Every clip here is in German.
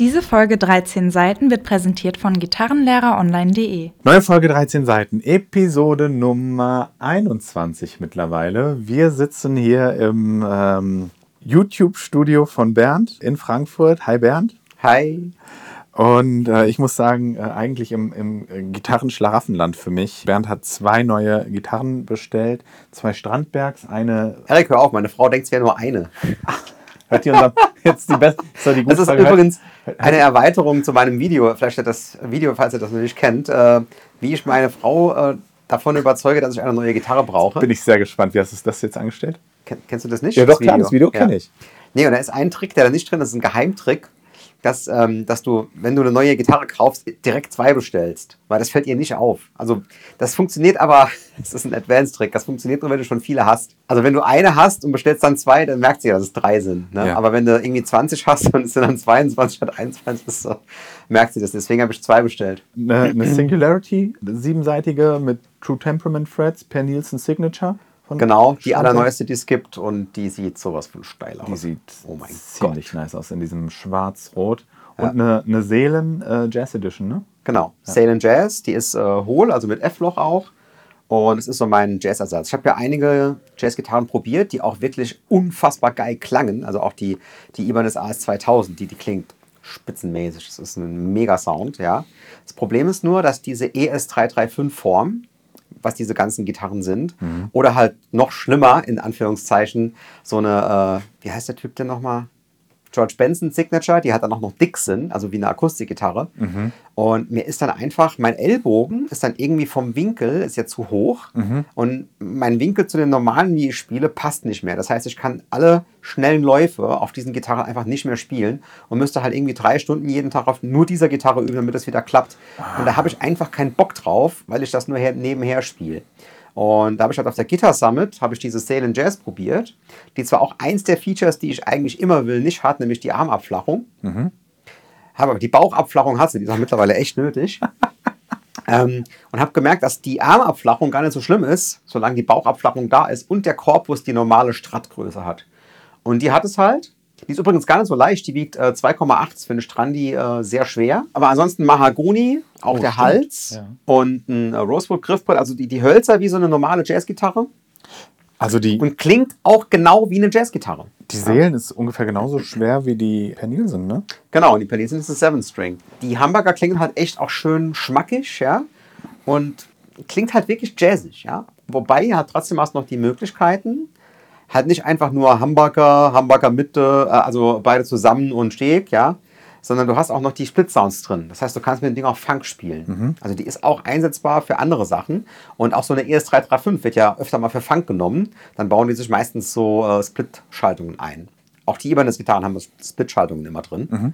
Diese Folge 13 Seiten wird präsentiert von gitarrenlehreronline.de. Neue Folge 13 Seiten, Episode Nummer 21 mittlerweile. Wir sitzen hier im ähm, YouTube-Studio von Bernd in Frankfurt. Hi Bernd. Hi. Und äh, ich muss sagen, äh, eigentlich im, im Gitarrenschlaraffenland für mich. Bernd hat zwei neue Gitarren bestellt, zwei Strandbergs, eine. Erik, hör auf, meine Frau denkt, es wäre nur eine. Hört ihr unser, jetzt die beste, so die Das ist Frage, übrigens eine Erweiterung zu meinem Video. Vielleicht hat das Video, falls ihr das noch nicht kennt, äh, wie ich meine Frau äh, davon überzeuge, dass ich eine neue Gitarre brauche. Bin ich sehr gespannt. Wie hast du das jetzt angestellt? Ken, kennst du das nicht? Ja, doch, klar, das Video kenne ich. Nee, und da ist ein Trick, der da nicht drin ist, ein Geheimtrick dass, ähm, dass du, wenn du eine neue Gitarre kaufst, direkt zwei bestellst. Weil das fällt ihr nicht auf. Also das funktioniert aber, das ist ein Advanced-Trick, das funktioniert nur, wenn du schon viele hast. Also wenn du eine hast und bestellst dann zwei, dann merkt sie ja, dass es drei sind. Ne? Ja. Aber wenn du irgendwie 20 hast und es sind dann 22 statt 21, das, so, merkt sie das. Deswegen habe ich zwei bestellt. Eine, eine Singularity, siebenseitige mit True Temperament Frets per Nielsen Signature. Genau, die allerneueste, die es gibt und die sieht sowas von steil aus. Die sieht oh mein ziemlich Gott. nice aus in diesem schwarz-rot. Und ja. eine, eine Seelen äh, Jazz Edition, ne? Genau, ja. Seelen Jazz, die ist äh, hohl, also mit F-Loch auch. Und es ist so mein Jazz-Ersatz. Ich habe ja einige Jazzgitarren probiert, die auch wirklich unfassbar geil klangen. Also auch die, die Ibanez AS2000, die, die klingt spitzenmäßig. Das ist ein mega Sound, ja. Das Problem ist nur, dass diese ES335-Form, was diese ganzen Gitarren sind. Mhm. Oder halt noch schlimmer, in Anführungszeichen, so eine, äh, wie heißt der Typ denn nochmal? George Benson Signature, die hat dann auch noch Dixon, also wie eine Akustikgitarre. Mhm. Und mir ist dann einfach, mein Ellbogen ist dann irgendwie vom Winkel, ist ja zu hoch. Mhm. Und mein Winkel zu den normalen, wie ich spiele, passt nicht mehr. Das heißt, ich kann alle schnellen Läufe auf diesen Gitarren einfach nicht mehr spielen und müsste halt irgendwie drei Stunden jeden Tag auf nur dieser Gitarre üben, damit es wieder klappt. Und da habe ich einfach keinen Bock drauf, weil ich das nur nebenher spiele. Und da habe ich halt auf der Guitar Summit, habe ich diese Salem Jazz probiert, die zwar auch eins der Features, die ich eigentlich immer will, nicht hat, nämlich die Armabflachung. Mhm. Aber die Bauchabflachung hat sie, die ist auch mittlerweile echt nötig. ähm, und habe gemerkt, dass die Armabflachung gar nicht so schlimm ist, solange die Bauchabflachung da ist und der Korpus die normale Strattgröße hat. Und die hat es halt. Die ist übrigens gar nicht so leicht. Die wiegt äh, 2,8 für eine Strandi äh, sehr schwer. Aber ansonsten Mahagoni, auch oh, der stimmt. Hals ja. und ein äh, Rosewood-Griffbrett. Also die, die Hölzer wie so eine normale Jazzgitarre. Also die und klingt auch genau wie eine Jazzgitarre. Die Seelen ja. ist ungefähr genauso schwer wie die Pernilsen, ne? Genau, und die Pernilsen ist ein Seven String. Die Hamburger klingen halt echt auch schön schmackig, ja. Und klingt halt wirklich jazzig, ja. Wobei, hat trotzdem hast noch die Möglichkeiten, halt nicht einfach nur Hamburger, Hamburger Mitte, äh, also beide zusammen und Steg, ja, sondern du hast auch noch die Split-Sounds drin. Das heißt, du kannst mit dem Ding auch Funk spielen. Mhm. Also die ist auch einsetzbar für andere Sachen. Und auch so eine ES335 wird ja öfter mal für Funk genommen. Dann bauen die sich meistens so äh, Split-Schaltungen ein. Auch die Ibanez-Gitarren haben Split-Schaltungen immer drin. Mhm.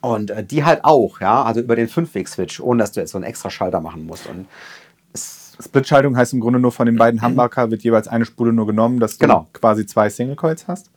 Und äh, die halt auch, ja, also über den 5-Weg-Switch, ohne dass du jetzt so einen extra Schalter machen musst. Und Split-Schaltung heißt im Grunde nur von den beiden Humbucker wird jeweils eine Spule nur genommen, dass du genau. quasi zwei Single Coils hast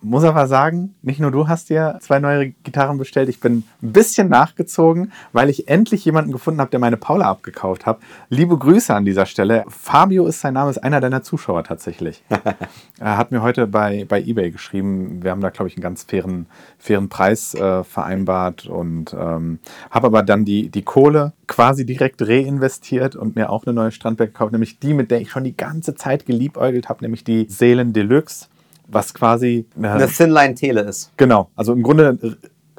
muss aber sagen, nicht nur du hast dir zwei neue Gitarren bestellt, ich bin ein bisschen nachgezogen, weil ich endlich jemanden gefunden habe, der meine Paula abgekauft hat. Liebe Grüße an dieser Stelle. Fabio ist sein Name, ist einer deiner Zuschauer tatsächlich. er hat mir heute bei, bei eBay geschrieben. Wir haben da, glaube ich, einen ganz fairen, fairen Preis äh, vereinbart und ähm, habe aber dann die, die Kohle quasi direkt reinvestiert und mir auch eine neue Strandberg gekauft, nämlich die, mit der ich schon die ganze Zeit geliebäugelt habe, nämlich die Seelen Deluxe was quasi äh, eine Thinline-Tele ist. Genau, also im Grunde,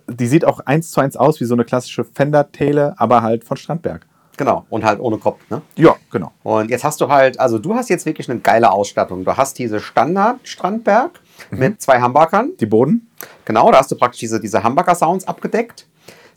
die sieht auch eins zu eins aus wie so eine klassische Fender-Tele, aber halt von Strandberg. Genau, und halt ohne Kopf, ne? Ja, genau. Und jetzt hast du halt, also du hast jetzt wirklich eine geile Ausstattung. Du hast diese Standard-Strandberg mhm. mit zwei Hamburgern. Die Boden. Genau, da hast du praktisch diese, diese Hamburger-Sounds abgedeckt.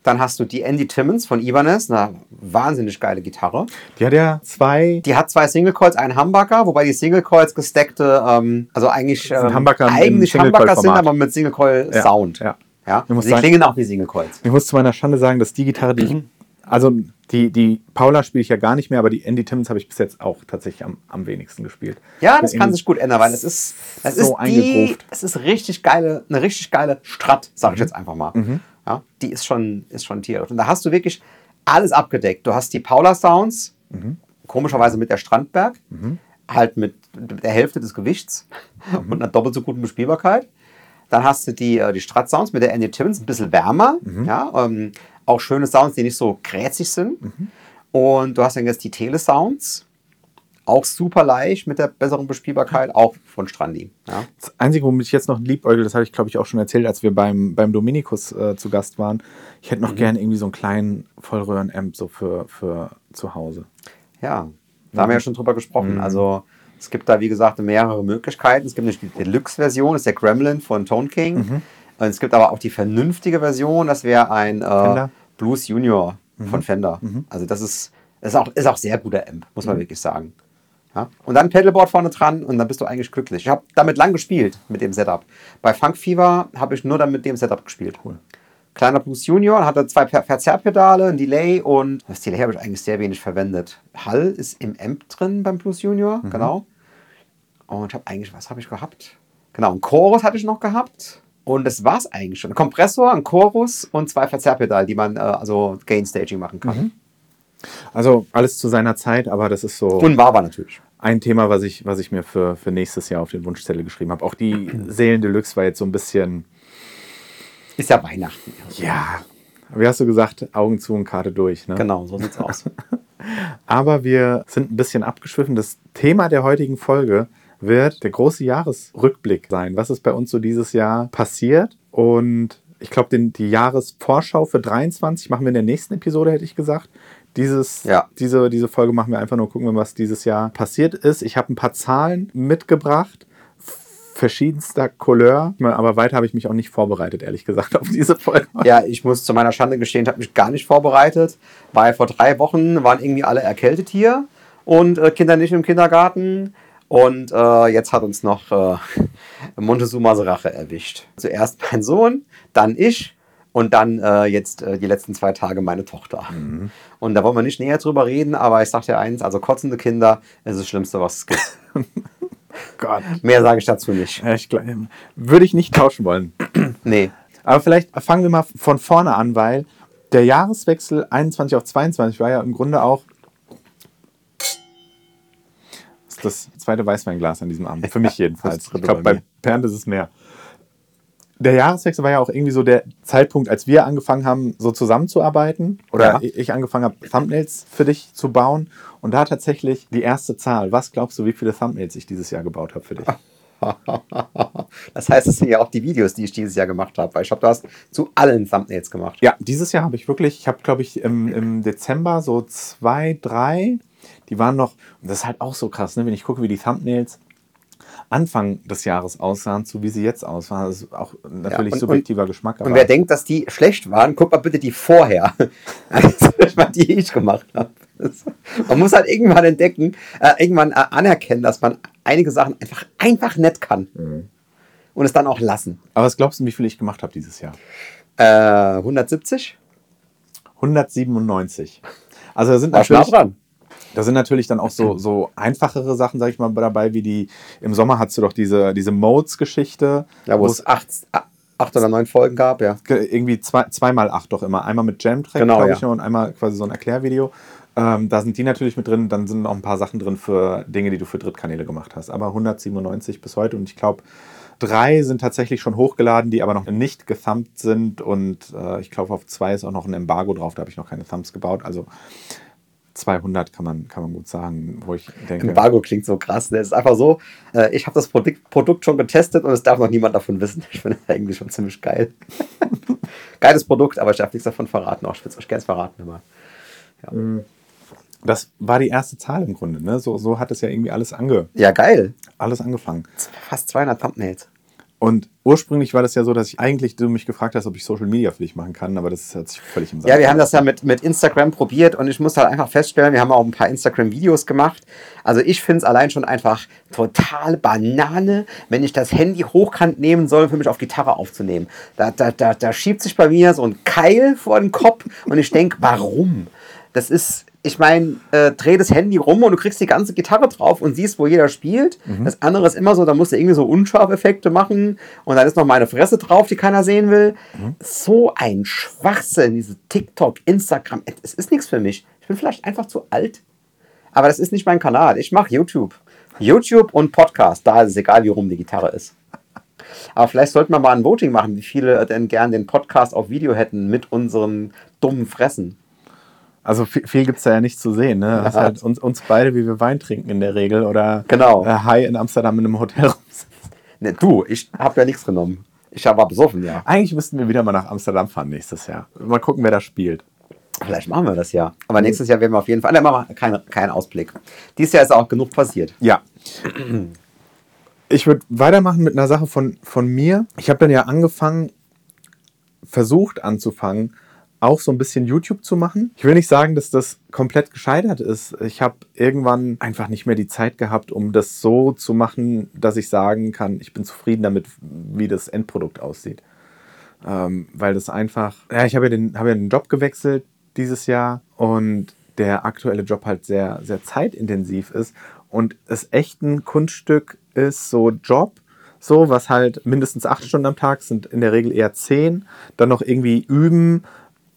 Dann hast du die Andy Timmons von Ibanez, eine wahnsinnig geile Gitarre. Die hat ja zwei. Die hat zwei Single Coils, einen Humbucker, wobei die Single Coils gesteckte, ähm, also eigentlich ähm, Humbucker eigentlich Humbucker sind, aber mit Single Coil ja, Sound. Ja. Ja, sie sagen, klingen auch wie Single Coils. Ich muss zu meiner Schande sagen, dass die Gitarre, die ich, also die, die Paula spiele ich ja gar nicht mehr, aber die Andy Timmons habe ich bis jetzt auch tatsächlich am, am wenigsten gespielt. Ja, das kann sich gut ändern, weil es ist, es so ist die, es ist richtig geile, eine richtig geile Strat, sage ich mhm. jetzt einfach mal. Mhm. Ja, die ist schon, ist schon Tier. Und da hast du wirklich alles abgedeckt. Du hast die Paula Sounds, mhm. komischerweise mit der Strandberg, mhm. halt mit der Hälfte des Gewichts mhm. und einer doppelt so guten Bespielbarkeit. Dann hast du die, äh, die Strat-Sounds mit der Andy Timmons, ein bisschen wärmer. Mhm. Ja, ähm, auch schöne Sounds, die nicht so krätzig sind. Mhm. Und du hast dann jetzt die Tele-Sounds. Auch super leicht mit der besseren Bespielbarkeit, auch von Strandi. Ja. Das Einzige, womit ich jetzt noch liebäugel, das habe ich glaube ich auch schon erzählt, als wir beim, beim Dominikus äh, zu Gast waren. Ich hätte noch mhm. gern irgendwie so einen kleinen Vollröhren-Amp so für, für zu Hause. Ja, da haben wir ja schon drüber gesprochen. Mhm. Also es gibt da, wie gesagt, mehrere Möglichkeiten. Es gibt eine Deluxe-Version, das ist der Gremlin von Tone King. Mhm. Und es gibt aber auch die vernünftige Version, das wäre ein äh, Blues Junior mhm. von Fender. Mhm. Also das ist, das ist, auch, ist auch sehr guter Amp, muss man mhm. wirklich sagen. Ja? Und dann Pedalboard vorne dran und dann bist du eigentlich glücklich. Ich habe damit lang gespielt, mit dem Setup. Bei Funk Fever habe ich nur dann mit dem Setup gespielt. Cool. Kleiner Blues Junior hatte zwei Verzerrpedale, ein Delay und das Delay habe ich eigentlich sehr wenig verwendet. Hall ist im Amp drin beim Blues Junior, mhm. genau. Und ich habe eigentlich, was habe ich gehabt? Genau, ein Chorus hatte ich noch gehabt. Und das war es eigentlich schon. Ein Kompressor, ein Chorus und zwei Verzerrpedale, die man äh, also Gain Staging machen kann. Mhm. Also alles zu seiner Zeit, aber das ist so. Unwahrbar natürlich. Ein Thema, was ich, was ich mir für, für nächstes Jahr auf den Wunschzettel geschrieben habe. Auch die Seelen Deluxe war jetzt so ein bisschen. Ist ja Weihnachten. Ja. Wie hast du gesagt? Augen zu und Karte durch. Ne? Genau, so sieht's aus. aber wir sind ein bisschen abgeschwiffen. Das Thema der heutigen Folge wird der große Jahresrückblick sein. Was ist bei uns so dieses Jahr passiert? Und ich glaube, die Jahresvorschau für 23 machen wir in der nächsten Episode, hätte ich gesagt. Dieses, ja. diese, diese Folge machen wir einfach nur gucken, was dieses Jahr passiert ist. Ich habe ein paar Zahlen mitgebracht, verschiedenster Couleur, aber weiter habe ich mich auch nicht vorbereitet, ehrlich gesagt, auf diese Folge. Ja, ich muss zu meiner Schande gestehen, ich habe mich gar nicht vorbereitet, weil vor drei Wochen waren irgendwie alle erkältet hier und äh, Kinder nicht im Kindergarten. Und äh, jetzt hat uns noch äh, Montezumas Rache erwischt. Zuerst mein Sohn, dann ich und dann äh, jetzt äh, die letzten zwei Tage meine Tochter. Mhm. Und da wollen wir nicht näher drüber reden, aber ich sage dir eins, also kotzende Kinder ist das Schlimmste, was es gibt. Gott. Mehr sage ich dazu nicht. Ich würde ich nicht tauschen wollen. nee. Aber vielleicht fangen wir mal von vorne an, weil der Jahreswechsel 21 auf 22 war ja im Grunde auch das zweite Weißweinglas an diesem Abend. Für mich jedenfalls. ich glaube, bei Bernd ist es mehr. Der Jahreswechsel war ja auch irgendwie so der Zeitpunkt, als wir angefangen haben, so zusammenzuarbeiten. Oder ja. ich angefangen habe, Thumbnails für dich zu bauen. Und da tatsächlich die erste Zahl. Was glaubst du, wie viele Thumbnails ich dieses Jahr gebaut habe für dich? Das heißt, es sind ja auch die Videos, die ich dieses Jahr gemacht habe, weil ich glaube, du hast zu allen Thumbnails gemacht. Ja, dieses Jahr habe ich wirklich, ich habe, glaube ich, im, im Dezember so zwei, drei die waren noch, und das ist halt auch so krass, ne? wenn ich gucke, wie die Thumbnails Anfang des Jahres aussahen, zu wie sie jetzt aussahen. Das ist auch natürlich ja, und, subjektiver und, Geschmack. und wer denkt, dass die schlecht waren, guck mal bitte die vorher. Also, die ich gemacht habe. Man muss halt irgendwann entdecken, äh, irgendwann äh, anerkennen, dass man einige Sachen einfach, einfach nett kann. Mhm. Und es dann auch lassen. Aber was glaubst du, wie viel ich gemacht habe dieses Jahr? Äh, 170? 197. Also da sind natürlich. Da sind natürlich dann auch so, so einfachere Sachen, sag ich mal, dabei, wie die, im Sommer hast du doch diese, diese Modes-Geschichte. Ja, wo es acht, acht oder neun Folgen gab, ja. Irgendwie zwei, zweimal acht doch immer. Einmal mit Jam-Track, genau, glaube ich, ja. und einmal quasi so ein Erklärvideo. Ähm, da sind die natürlich mit drin, dann sind noch ein paar Sachen drin für Dinge, die du für Drittkanäle gemacht hast. Aber 197 bis heute und ich glaube, drei sind tatsächlich schon hochgeladen, die aber noch nicht gethumbed sind und äh, ich glaube, auf zwei ist auch noch ein Embargo drauf, da habe ich noch keine Thumbs gebaut. Also 200 kann man, kann man gut sagen, wo ich denke. Embargo klingt so krass. Ne? Es ist einfach so, äh, ich habe das Produkt, Produkt schon getestet und es darf noch niemand davon wissen. Ich finde das eigentlich schon ziemlich geil. Geiles Produkt, aber ich darf nichts davon verraten. Auch ich würde es euch gerne verraten immer. Ja. Mm. Das war die erste Zahl im Grunde. Ne? So, so hat es ja irgendwie alles ange ja, geil. Alles angefangen. Fast 200 Thumbnails. Und ursprünglich war das ja so, dass ich eigentlich du mich gefragt hast, ob ich Social Media für dich machen kann, aber das hat sich völlig im Sand. Ja, wir haben das ja mit, mit Instagram probiert und ich muss halt einfach feststellen, wir haben auch ein paar Instagram-Videos gemacht. Also ich finde es allein schon einfach total Banane, wenn ich das Handy hochkant nehmen soll, für mich auf Gitarre aufzunehmen. Da, da, da, da schiebt sich bei mir so ein Keil vor den Kopf und ich denke, warum? Das ist, ich meine, äh, dreh das Handy rum und du kriegst die ganze Gitarre drauf und siehst, wo jeder spielt. Mhm. Das andere ist immer so, da musst du irgendwie so Unscharfeffekte machen und dann ist noch meine Fresse drauf, die keiner sehen will. Mhm. So ein Schwachsinn, diese TikTok, Instagram, es ist nichts für mich. Ich bin vielleicht einfach zu alt. Aber das ist nicht mein Kanal. Ich mache YouTube. YouTube und Podcast, da ist es egal, wie rum die Gitarre ist. Aber vielleicht sollten wir mal ein Voting machen, wie viele denn gern den Podcast auf Video hätten mit unseren dummen Fressen. Also viel, viel gibt es da ja nicht zu sehen. Ne? Das ist halt uns, uns beide, wie wir Wein trinken in der Regel oder genau. äh, High in Amsterdam in einem Hotel rumsitzen. Ne, du, ich habe ja nichts genommen. Ich war besoffen, ja. Eigentlich müssten wir wieder mal nach Amsterdam fahren nächstes Jahr. Mal gucken, wer da spielt. Vielleicht machen wir das ja. Aber nächstes Jahr werden wir auf jeden Fall. Ne, machen wir keinen kein Ausblick. Dieses Jahr ist auch genug passiert. Ja. Ich würde weitermachen mit einer Sache von, von mir. Ich habe dann ja angefangen, versucht anzufangen, auch so ein bisschen YouTube zu machen. Ich will nicht sagen, dass das komplett gescheitert ist. Ich habe irgendwann einfach nicht mehr die Zeit gehabt, um das so zu machen, dass ich sagen kann, ich bin zufrieden damit, wie das Endprodukt aussieht. Ähm, weil das einfach, ja, ich habe ja, den, hab ja den Job gewechselt dieses Jahr und der aktuelle Job halt sehr, sehr zeitintensiv ist und es echt ein Kunststück ist, so Job, so, was halt mindestens acht Stunden am Tag sind, in der Regel eher zehn, dann noch irgendwie üben,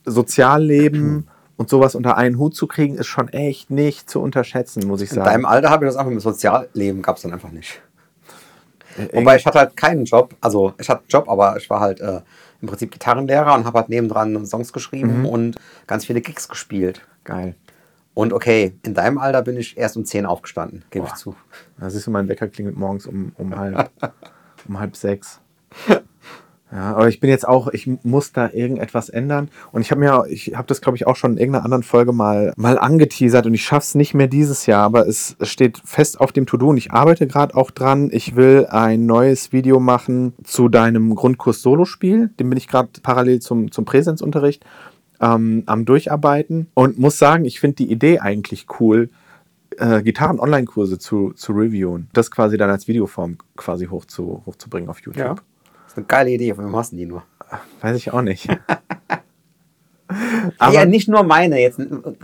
Sozialleben und sowas unter einen Hut zu kriegen, ist schon echt nicht zu unterschätzen, muss ich sagen. In deinem Alter habe ich das einfach mit Sozialleben gab es dann einfach nicht. Äh, Wobei ich hatte halt keinen Job, also ich hatte einen Job, aber ich war halt äh, im Prinzip Gitarrenlehrer und habe halt nebendran Songs geschrieben mhm. und ganz viele Gigs gespielt. Geil. Und okay, in deinem Alter bin ich erst um 10 aufgestanden, gebe ich zu. Da siehst du, mein Wecker klingelt morgens um, um, halb, um halb sechs. Ja, aber ich bin jetzt auch, ich muss da irgendetwas ändern. Und ich habe mir, ich habe das, glaube ich, auch schon in irgendeiner anderen Folge mal, mal angeteasert und ich schaffe es nicht mehr dieses Jahr, aber es steht fest auf dem To-Do und ich arbeite gerade auch dran. Ich will ein neues Video machen zu deinem Grundkurs Solospiel. Den bin ich gerade parallel zum, zum Präsenzunterricht ähm, am Durcharbeiten und muss sagen, ich finde die Idee eigentlich cool, äh, Gitarren-Online-Kurse zu, zu reviewen. Das quasi dann als Videoform quasi hoch zu, hochzubringen auf YouTube. Ja eine geile Idee. Von wem hast du die nur? Weiß ich auch nicht. Aber ja, nicht nur meine, jetzt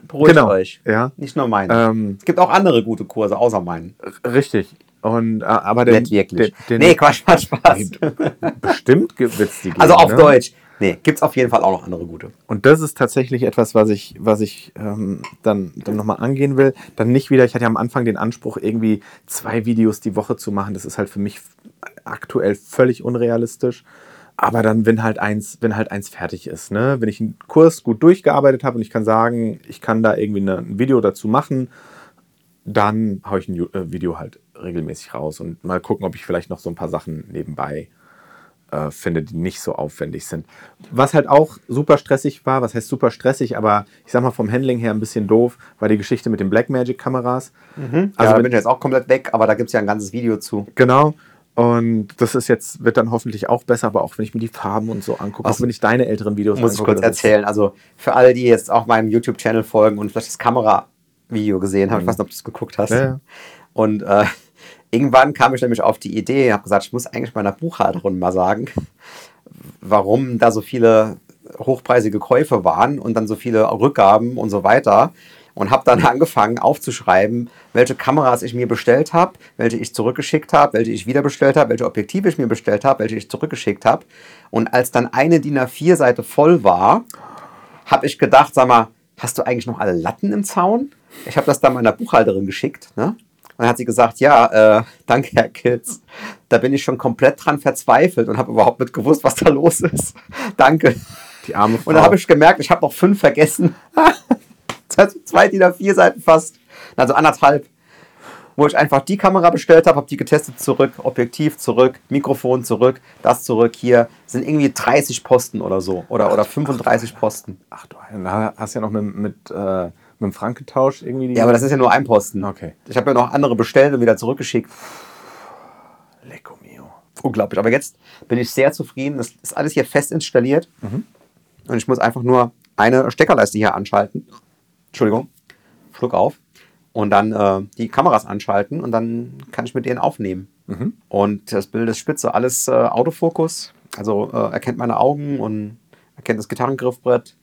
beruhigt genau, euch. Ja. Nicht nur meine. Ähm, es gibt auch andere gute Kurse, außer meinen. Richtig. Und, äh, aber der, Nicht wirklich. Der, der, nee, Quatsch, Quatsch, Spaß. Bestimmt wird es die geben, Also auf ne? Deutsch. Nee, gibt es auf jeden Fall auch noch andere gute. Und das ist tatsächlich etwas, was ich, was ich ähm, dann, dann nochmal angehen will. Dann nicht wieder, ich hatte ja am Anfang den Anspruch, irgendwie zwei Videos die Woche zu machen. Das ist halt für mich aktuell völlig unrealistisch. Aber dann, wenn halt eins, wenn halt eins fertig ist, ne? wenn ich einen Kurs gut durchgearbeitet habe und ich kann sagen, ich kann da irgendwie eine, ein Video dazu machen, dann haue ich ein äh, Video halt regelmäßig raus und mal gucken, ob ich vielleicht noch so ein paar Sachen nebenbei äh, finde, die nicht so aufwendig sind. Was halt auch super stressig war, was heißt super stressig, aber ich sag mal vom Handling her ein bisschen doof, war die Geschichte mit den Blackmagic-Kameras. Mhm. Also ja, da bin ich jetzt auch komplett weg, aber da gibt es ja ein ganzes Video zu. Genau. Und das ist jetzt, wird dann hoffentlich auch besser, aber auch wenn ich mir die Farben und so angucke, auch wenn ich deine älteren Videos muss angucke. Muss ich kurz erzählen. Also für alle, die jetzt auch meinem YouTube-Channel folgen und vielleicht das Kamera-Video gesehen haben, mhm. ich weiß nicht, ob du es geguckt hast. Ja, ja. Und äh, irgendwann kam ich nämlich auf die Idee, habe gesagt, ich muss eigentlich meiner Buchhalterin mal sagen, warum da so viele hochpreisige Käufe waren und dann so viele Rückgaben und so weiter. Und habe dann angefangen aufzuschreiben, welche Kameras ich mir bestellt habe, welche ich zurückgeschickt habe, welche ich wieder bestellt habe, welche Objektive ich mir bestellt habe, welche ich zurückgeschickt habe. Und als dann eine DIN A4-Seite voll war, habe ich gedacht, sag mal, hast du eigentlich noch alle Latten im Zaun? Ich habe das dann meiner Buchhalterin geschickt. Ne? dann hat sie gesagt, ja, äh, danke, Herr Kitz. Da bin ich schon komplett dran verzweifelt und habe überhaupt nicht gewusst, was da los ist. danke. Die arme Frau. Und dann habe ich gemerkt, ich habe noch fünf vergessen. Zwei DIN A4 Seiten fast. Also anderthalb. Wo ich einfach die Kamera bestellt habe, habe die getestet zurück, Objektiv zurück, Mikrofon zurück, das zurück hier. Sind irgendwie 30 Posten oder so. Oder, oder 35 Posten. Ach du, hast ja noch mit, mit äh mit dem Frankentausch irgendwie? ja, aber das ist ja nur ein Posten. Okay. Ich habe ja noch andere bestellt und wieder zurückgeschickt. Lecco mio. Unglaublich. Aber jetzt bin ich sehr zufrieden. Das ist alles hier fest installiert. Mhm. Und ich muss einfach nur eine Steckerleiste hier anschalten. Entschuldigung. Schluck auf. Und dann äh, die Kameras anschalten und dann kann ich mit denen aufnehmen. Mhm. Und das Bild ist spitze. Alles äh, Autofokus. Also äh, erkennt meine Augen und erkennt das Gitarrengriffbrett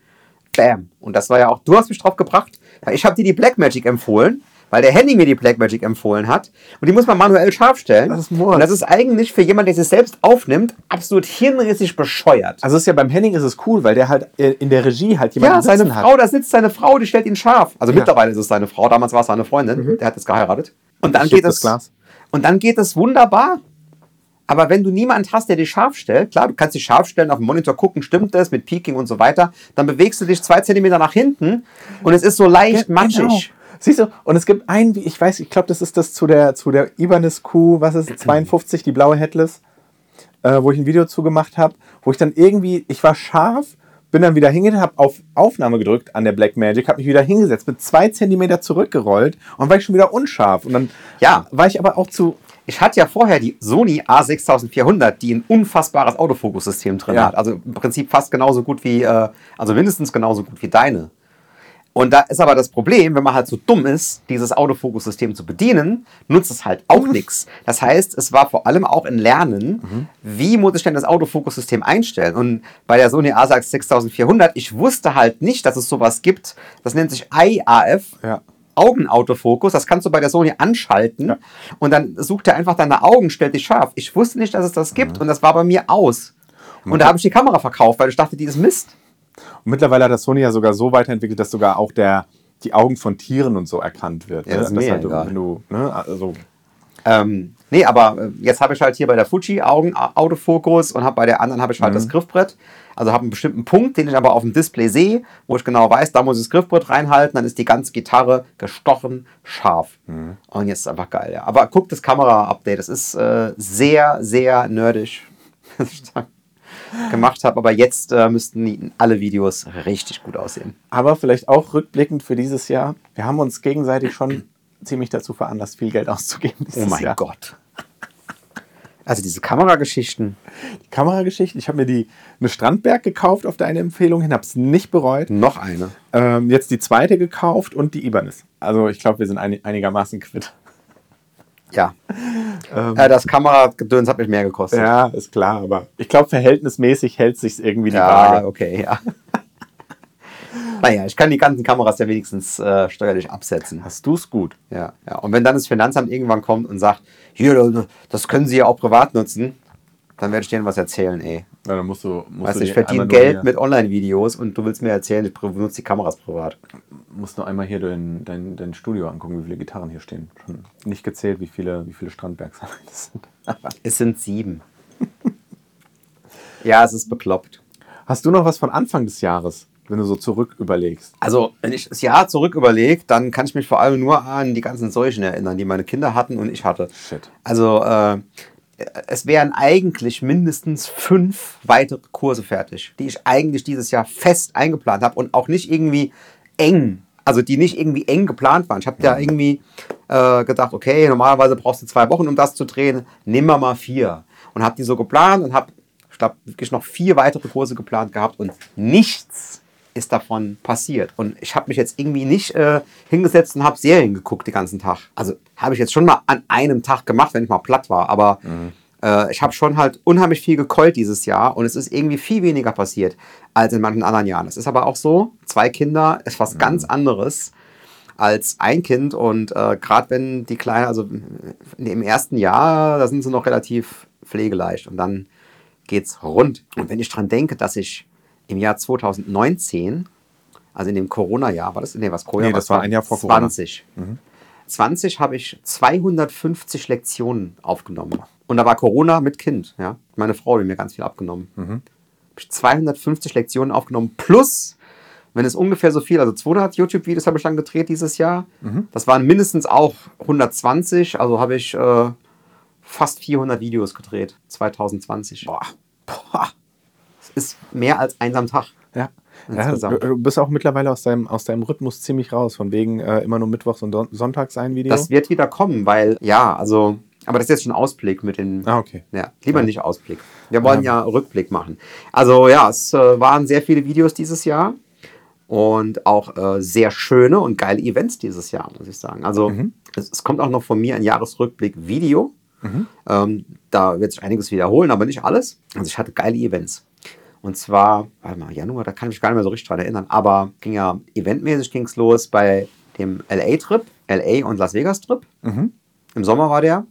Bam. Und das war ja auch, du hast mich drauf gebracht, weil ich habe dir die Blackmagic empfohlen, weil der Handy mir die Blackmagic empfohlen hat. Und die muss man manuell scharf stellen. Das ist und das ist eigentlich für jemanden, der sich selbst aufnimmt, absolut hirnrissig bescheuert. Also ist ja beim Henning ist es cool, weil der halt in der Regie halt jemanden Ja, seine Frau, hat. da sitzt seine Frau, die stellt ihn scharf. Also ja. mittlerweile ist es seine Frau, damals war es seine Freundin, mhm. der hat jetzt geheiratet. Und dann geht es. Und dann geht es wunderbar. Aber wenn du niemanden hast, der dich scharf stellt, klar, du kannst dich scharf stellen, auf dem Monitor gucken, stimmt das mit Peaking und so weiter, dann bewegst du dich zwei Zentimeter nach hinten und es ist so leicht matschig. Genau. Siehst du, und es gibt einen, ich weiß, ich glaube, das ist das zu der, zu der Ibanez Q, was ist, 52, die blaue Headless, äh, wo ich ein Video zugemacht habe, wo ich dann irgendwie, ich war scharf, bin dann wieder hingegangen, habe auf Aufnahme gedrückt an der Blackmagic, habe mich wieder hingesetzt, bin zwei Zentimeter zurückgerollt und war ich schon wieder unscharf. Und dann ja. war ich aber auch zu. Ich hatte ja vorher die Sony A6400, die ein unfassbares Autofokussystem drin ja. hat. Also im Prinzip fast genauso gut wie, äh, also mindestens genauso gut wie deine. Und da ist aber das Problem, wenn man halt so dumm ist, dieses Autofokussystem zu bedienen, nutzt es halt auch nichts. Das heißt, es war vor allem auch ein Lernen, mhm. wie muss ich denn das Autofokussystem einstellen? Und bei der Sony ASAX 6400, ich wusste halt nicht, dass es sowas gibt. Das nennt sich IAF. Ja. Augenautofokus, das kannst du bei der Sony anschalten ja. und dann sucht er einfach deine Augen, stellt dich scharf. Ich wusste nicht, dass es das gibt mhm. und das war bei mir aus. Und, und da habe ich die Kamera verkauft, weil ich dachte, die ist Mist. Und mittlerweile hat das Sony ja sogar so weiterentwickelt, dass sogar auch der, die Augen von Tieren und so erkannt wird. Ja, ne? das ist mir halt, wenn du, ne? also ähm, nee, aber äh, jetzt habe ich halt hier bei der Fuji Augen Autofokus und habe bei der anderen habe ich halt mhm. das Griffbrett. Also habe einen bestimmten Punkt, den ich aber auf dem Display sehe, wo ich genau weiß, da muss ich das Griffbrett reinhalten, dann ist die ganze Gitarre gestochen scharf. Mhm. Und jetzt ist einfach geil, ja. Aber guck das Kamera-Update, das ist äh, sehr, sehr nerdig. gemacht habe. Aber jetzt äh, müssten alle Videos richtig gut aussehen. Aber vielleicht auch rückblickend für dieses Jahr. Wir haben uns gegenseitig schon ziemlich dazu veranlasst, viel Geld auszugeben. oh mein Jahr. Gott. Also diese Kamerageschichten. Die Kamerageschichten. Ich habe mir die eine Strandberg gekauft auf deine Empfehlung hin, habe es nicht bereut. Noch eine. Ähm, jetzt die zweite gekauft und die Ibanez. Also ich glaube, wir sind ein, einigermaßen quitt. Ja. Ähm, äh, das Kameragedöns hat mich mehr gekostet. Ja, ist klar, aber ich glaube, verhältnismäßig hält sich irgendwie die ja, Waage. okay, ja. naja, ich kann die ganzen Kameras ja wenigstens äh, steuerlich absetzen. Hast du es gut? Ja, ja. Und wenn dann das Finanzamt irgendwann kommt und sagt, hier, das können Sie ja auch privat nutzen, dann werde ich denen was erzählen, ey. Ja, dann musst du. Musst weißt, du ich verdiene Geld mit Online-Videos und du willst mir erzählen, ich benutze die Kameras privat. Musst nur einmal hier dein, dein, dein Studio angucken, wie viele Gitarren hier stehen. Schon nicht gezählt, wie viele, wie viele Strandbergs es sind. es sind sieben. ja, es ist bekloppt. Hast du noch was von Anfang des Jahres? wenn du so zurück überlegst? Also, wenn ich das Jahr zurück überlege, dann kann ich mich vor allem nur an die ganzen Seuchen erinnern, die meine Kinder hatten und ich hatte. Shit. Also, äh, es wären eigentlich mindestens fünf weitere Kurse fertig, die ich eigentlich dieses Jahr fest eingeplant habe und auch nicht irgendwie eng, also die nicht irgendwie eng geplant waren. Ich habe ja irgendwie äh, gedacht, okay, normalerweise brauchst du zwei Wochen, um das zu drehen, nehmen wir mal vier. Und habe die so geplant und habe, ich glaube, wirklich noch vier weitere Kurse geplant gehabt und nichts ist davon passiert. Und ich habe mich jetzt irgendwie nicht äh, hingesetzt und habe Serien geguckt den ganzen Tag. Also habe ich jetzt schon mal an einem Tag gemacht, wenn ich mal platt war. Aber mhm. äh, ich habe schon halt unheimlich viel gekeult dieses Jahr und es ist irgendwie viel weniger passiert als in manchen anderen Jahren. Es ist aber auch so, zwei Kinder ist was mhm. ganz anderes als ein Kind und äh, gerade wenn die Kleine, also im ersten Jahr, da sind sie noch relativ pflegeleicht und dann geht's rund. Und wenn ich dran denke, dass ich im Jahr 2019, also in dem Corona-Jahr, war das? Nee, was Corona? Nee, das war ein Jahr vor 20. Corona. Mhm. 20 habe ich 250 Lektionen aufgenommen. Und da war Corona mit Kind. Ja? Meine Frau hat mir ganz viel abgenommen. Mhm. Habe ich 250 Lektionen aufgenommen plus wenn es ungefähr so viel, also 200 YouTube-Videos habe ich dann gedreht dieses Jahr. Mhm. Das waren mindestens auch 120, also habe ich äh, fast 400 Videos gedreht 2020. Boah. Boah ist mehr als eins am Tag. Ja. ja du bist auch mittlerweile aus deinem, aus deinem Rhythmus ziemlich raus, von wegen äh, immer nur Mittwochs und Sonntags ein Video. Das wird wieder kommen, weil, ja, also, aber das ist jetzt schon Ausblick mit den. Ah, okay. Ja, lieber ja. nicht Ausblick. Wir wollen ja, ja Rückblick machen. Also, ja, es äh, waren sehr viele Videos dieses Jahr und auch äh, sehr schöne und geile Events dieses Jahr, muss ich sagen. Also, mhm. es, es, kommt auch noch von mir ein Jahresrückblick-Video. Mhm. Ähm, da wird sich einiges wiederholen, aber nicht alles. Also, ich hatte geile Events. Und zwar, warte mal, Januar, da kann ich mich gar nicht mehr so richtig dran erinnern, aber ging ja eventmäßig ging es los bei dem LA-Trip, LA und Las Vegas-Trip. Mhm. Im Sommer war der,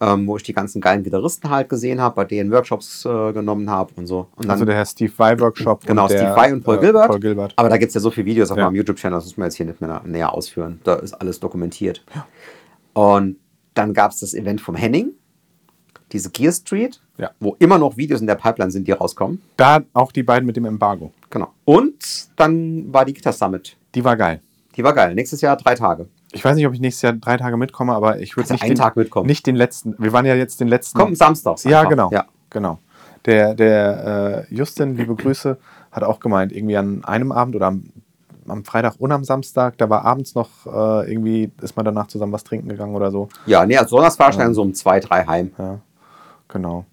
ähm, wo ich die ganzen geilen Gitarristen halt gesehen habe, bei denen Workshops äh, genommen habe und so. Und dann, also der Herr Steve Vai Workshop. Genau, Steve Vai und Paul, äh, Gilbert. Paul Gilbert. Aber da gibt es ja so viele Videos auf ja. meinem YouTube-Channel, das muss man jetzt hier nicht mehr näher ausführen. Da ist alles dokumentiert. Ja. Und dann gab es das Event vom Henning diese Gear Street, Ja. wo immer noch Videos in der Pipeline sind, die rauskommen. Da auch die beiden mit dem Embargo. Genau. Und dann war die Guitar Summit. Die war geil. Die war geil. Nächstes Jahr drei Tage. Ich weiß nicht, ob ich nächstes Jahr drei Tage mitkomme, aber ich würde du nicht, einen den- Tag mitkommen? nicht den letzten. Wir waren ja jetzt den letzten. Kommt samstags. Ja, genau. Ja. genau. Der, der äh, Justin, liebe Grüße, hat auch gemeint, irgendwie an einem Abend oder am, am Freitag und am Samstag, da war abends noch äh, irgendwie, ist man danach zusammen was trinken gegangen oder so. Ja, nee, also Sonntags war ich dann so um zwei, drei heim. Ja, genau.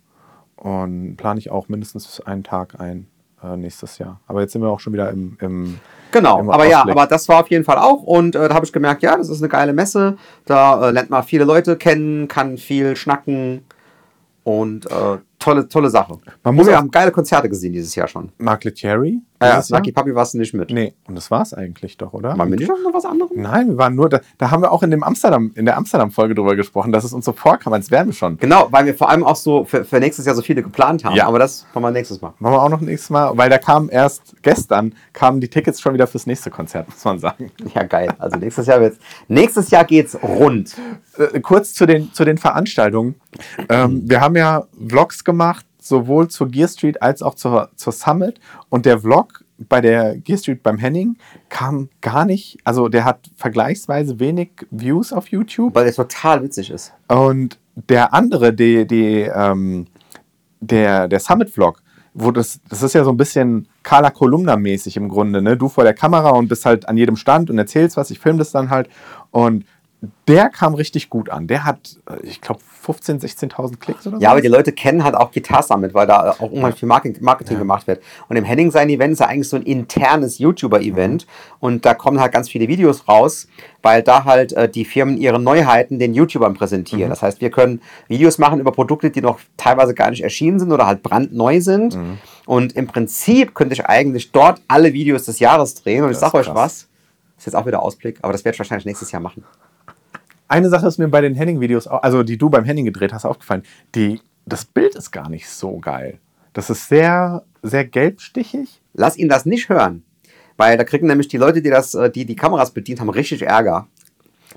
Und plane ich auch mindestens einen Tag ein äh, nächstes Jahr. Aber jetzt sind wir auch schon wieder im. im Genau, im aber ja, Ausblick. aber das war auf jeden Fall auch und äh, da habe ich gemerkt, ja, das ist eine geile Messe. Da äh, lernt man viele Leute kennen, kann viel schnacken und äh, tolle, tolle Sache. Man muss wir auch- haben geile Konzerte gesehen dieses Jahr schon. Mark Lettieri. Ja? Lucky Puppy warst du nicht mit. Nee, und das war es eigentlich doch, oder? Waren wir nicht noch was anderes? Nein, wir waren nur, da, da haben wir auch in dem Amsterdam, in der Amsterdam-Folge drüber gesprochen, dass es uns so vorkam, als wären wir schon. Genau, weil wir vor allem auch so für, für nächstes Jahr so viele geplant haben. Ja. Aber das machen wir nächstes Mal. Machen wir auch noch nächstes Mal, weil da kamen erst gestern, kamen die Tickets schon wieder fürs nächste Konzert, muss man sagen. Ja, geil. Also nächstes Jahr wird's. Nächstes Jahr geht's rund. Äh, kurz zu den, zu den Veranstaltungen. Ähm, wir haben ja Vlogs gemacht, sowohl zur Gear Street als auch zur, zur Summit. Und der Vlog bei der Gear Street beim Henning kam gar nicht, also der hat vergleichsweise wenig Views auf YouTube. Weil der total witzig ist. Und der andere, die, die, ähm, der, der Summit-Vlog, wo das, das ist ja so ein bisschen Carla Kolumna-mäßig im Grunde, ne? Du vor der Kamera und bist halt an jedem Stand und erzählst was, ich filme das dann halt. Und der kam richtig gut an. Der hat, äh, ich glaube, 15.000, 16.000 Klicks oder so. Ja, aber die Leute kennen halt auch Guitar Summit, weil da auch unheimlich viel Marketing, Marketing gemacht wird. Und im Henning sein Event ist ja eigentlich so ein internes YouTuber-Event. Und da kommen halt ganz viele Videos raus, weil da halt äh, die Firmen ihre Neuheiten den YouTubern präsentieren. Das heißt, wir können Videos machen über Produkte, die noch teilweise gar nicht erschienen sind oder halt brandneu sind. Und im Prinzip könnte ich eigentlich dort alle Videos des Jahres drehen. Und ich Das sage ist euch was, ist jetzt auch wieder Ausblick, aber das werde ich wahrscheinlich nächstes Jahr machen. Eine Sache ist mir bei den Henning-Videos, also die du beim Henning gedreht hast, aufgefallen. Die, das Bild ist gar nicht so geil. Das ist sehr, sehr gelbstichig. Lass ihn das nicht hören. Weil da kriegen nämlich die Leute, die das, äh, die, die Kameras bedient haben, richtig Ärger.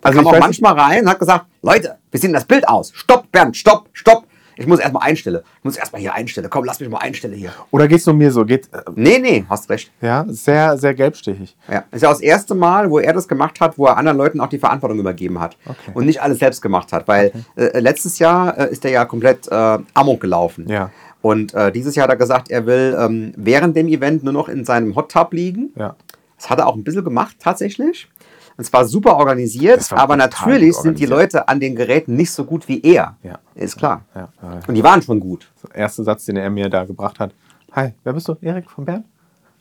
Da Also kam auch manchmal rein und hat gesagt, Leute, wir sehen das Bild aus. Stopp, Bernd, stopp, stopp. Ich muss erstmal einstellen. Ich muss erstmal hier einstellen. Komm, lass mich mal einstellen hier. Oder geht es nur mir so? Geht, äh, Nee, nee, hast recht. ja, sehr, sehr gelbstichig. Ja. Das ist ja auch das erste Mal, wo er das gemacht hat, wo er anderen Leuten auch die Verantwortung übergeben hat. Okay. Und nicht alles selbst gemacht hat. Weil äh, letztes Jahr äh, ist er ja komplett äh, amok gelaufen. Ja. Und äh, dieses Jahr hat er gesagt, er will ähm, während dem Event nur noch in seinem Hot Tub liegen. Ja. Das hat er auch ein bisschen gemacht, tatsächlich. Und zwar super organisiert, Das war aber natürlich sind die. Leute an den Geräten nicht so gut wie er. Ja. Ist klar. Ja, ja. Und die waren schon gut. Der erste Satz, den er mir da gebracht hat. Hi, wer bist du? Erik von Bern?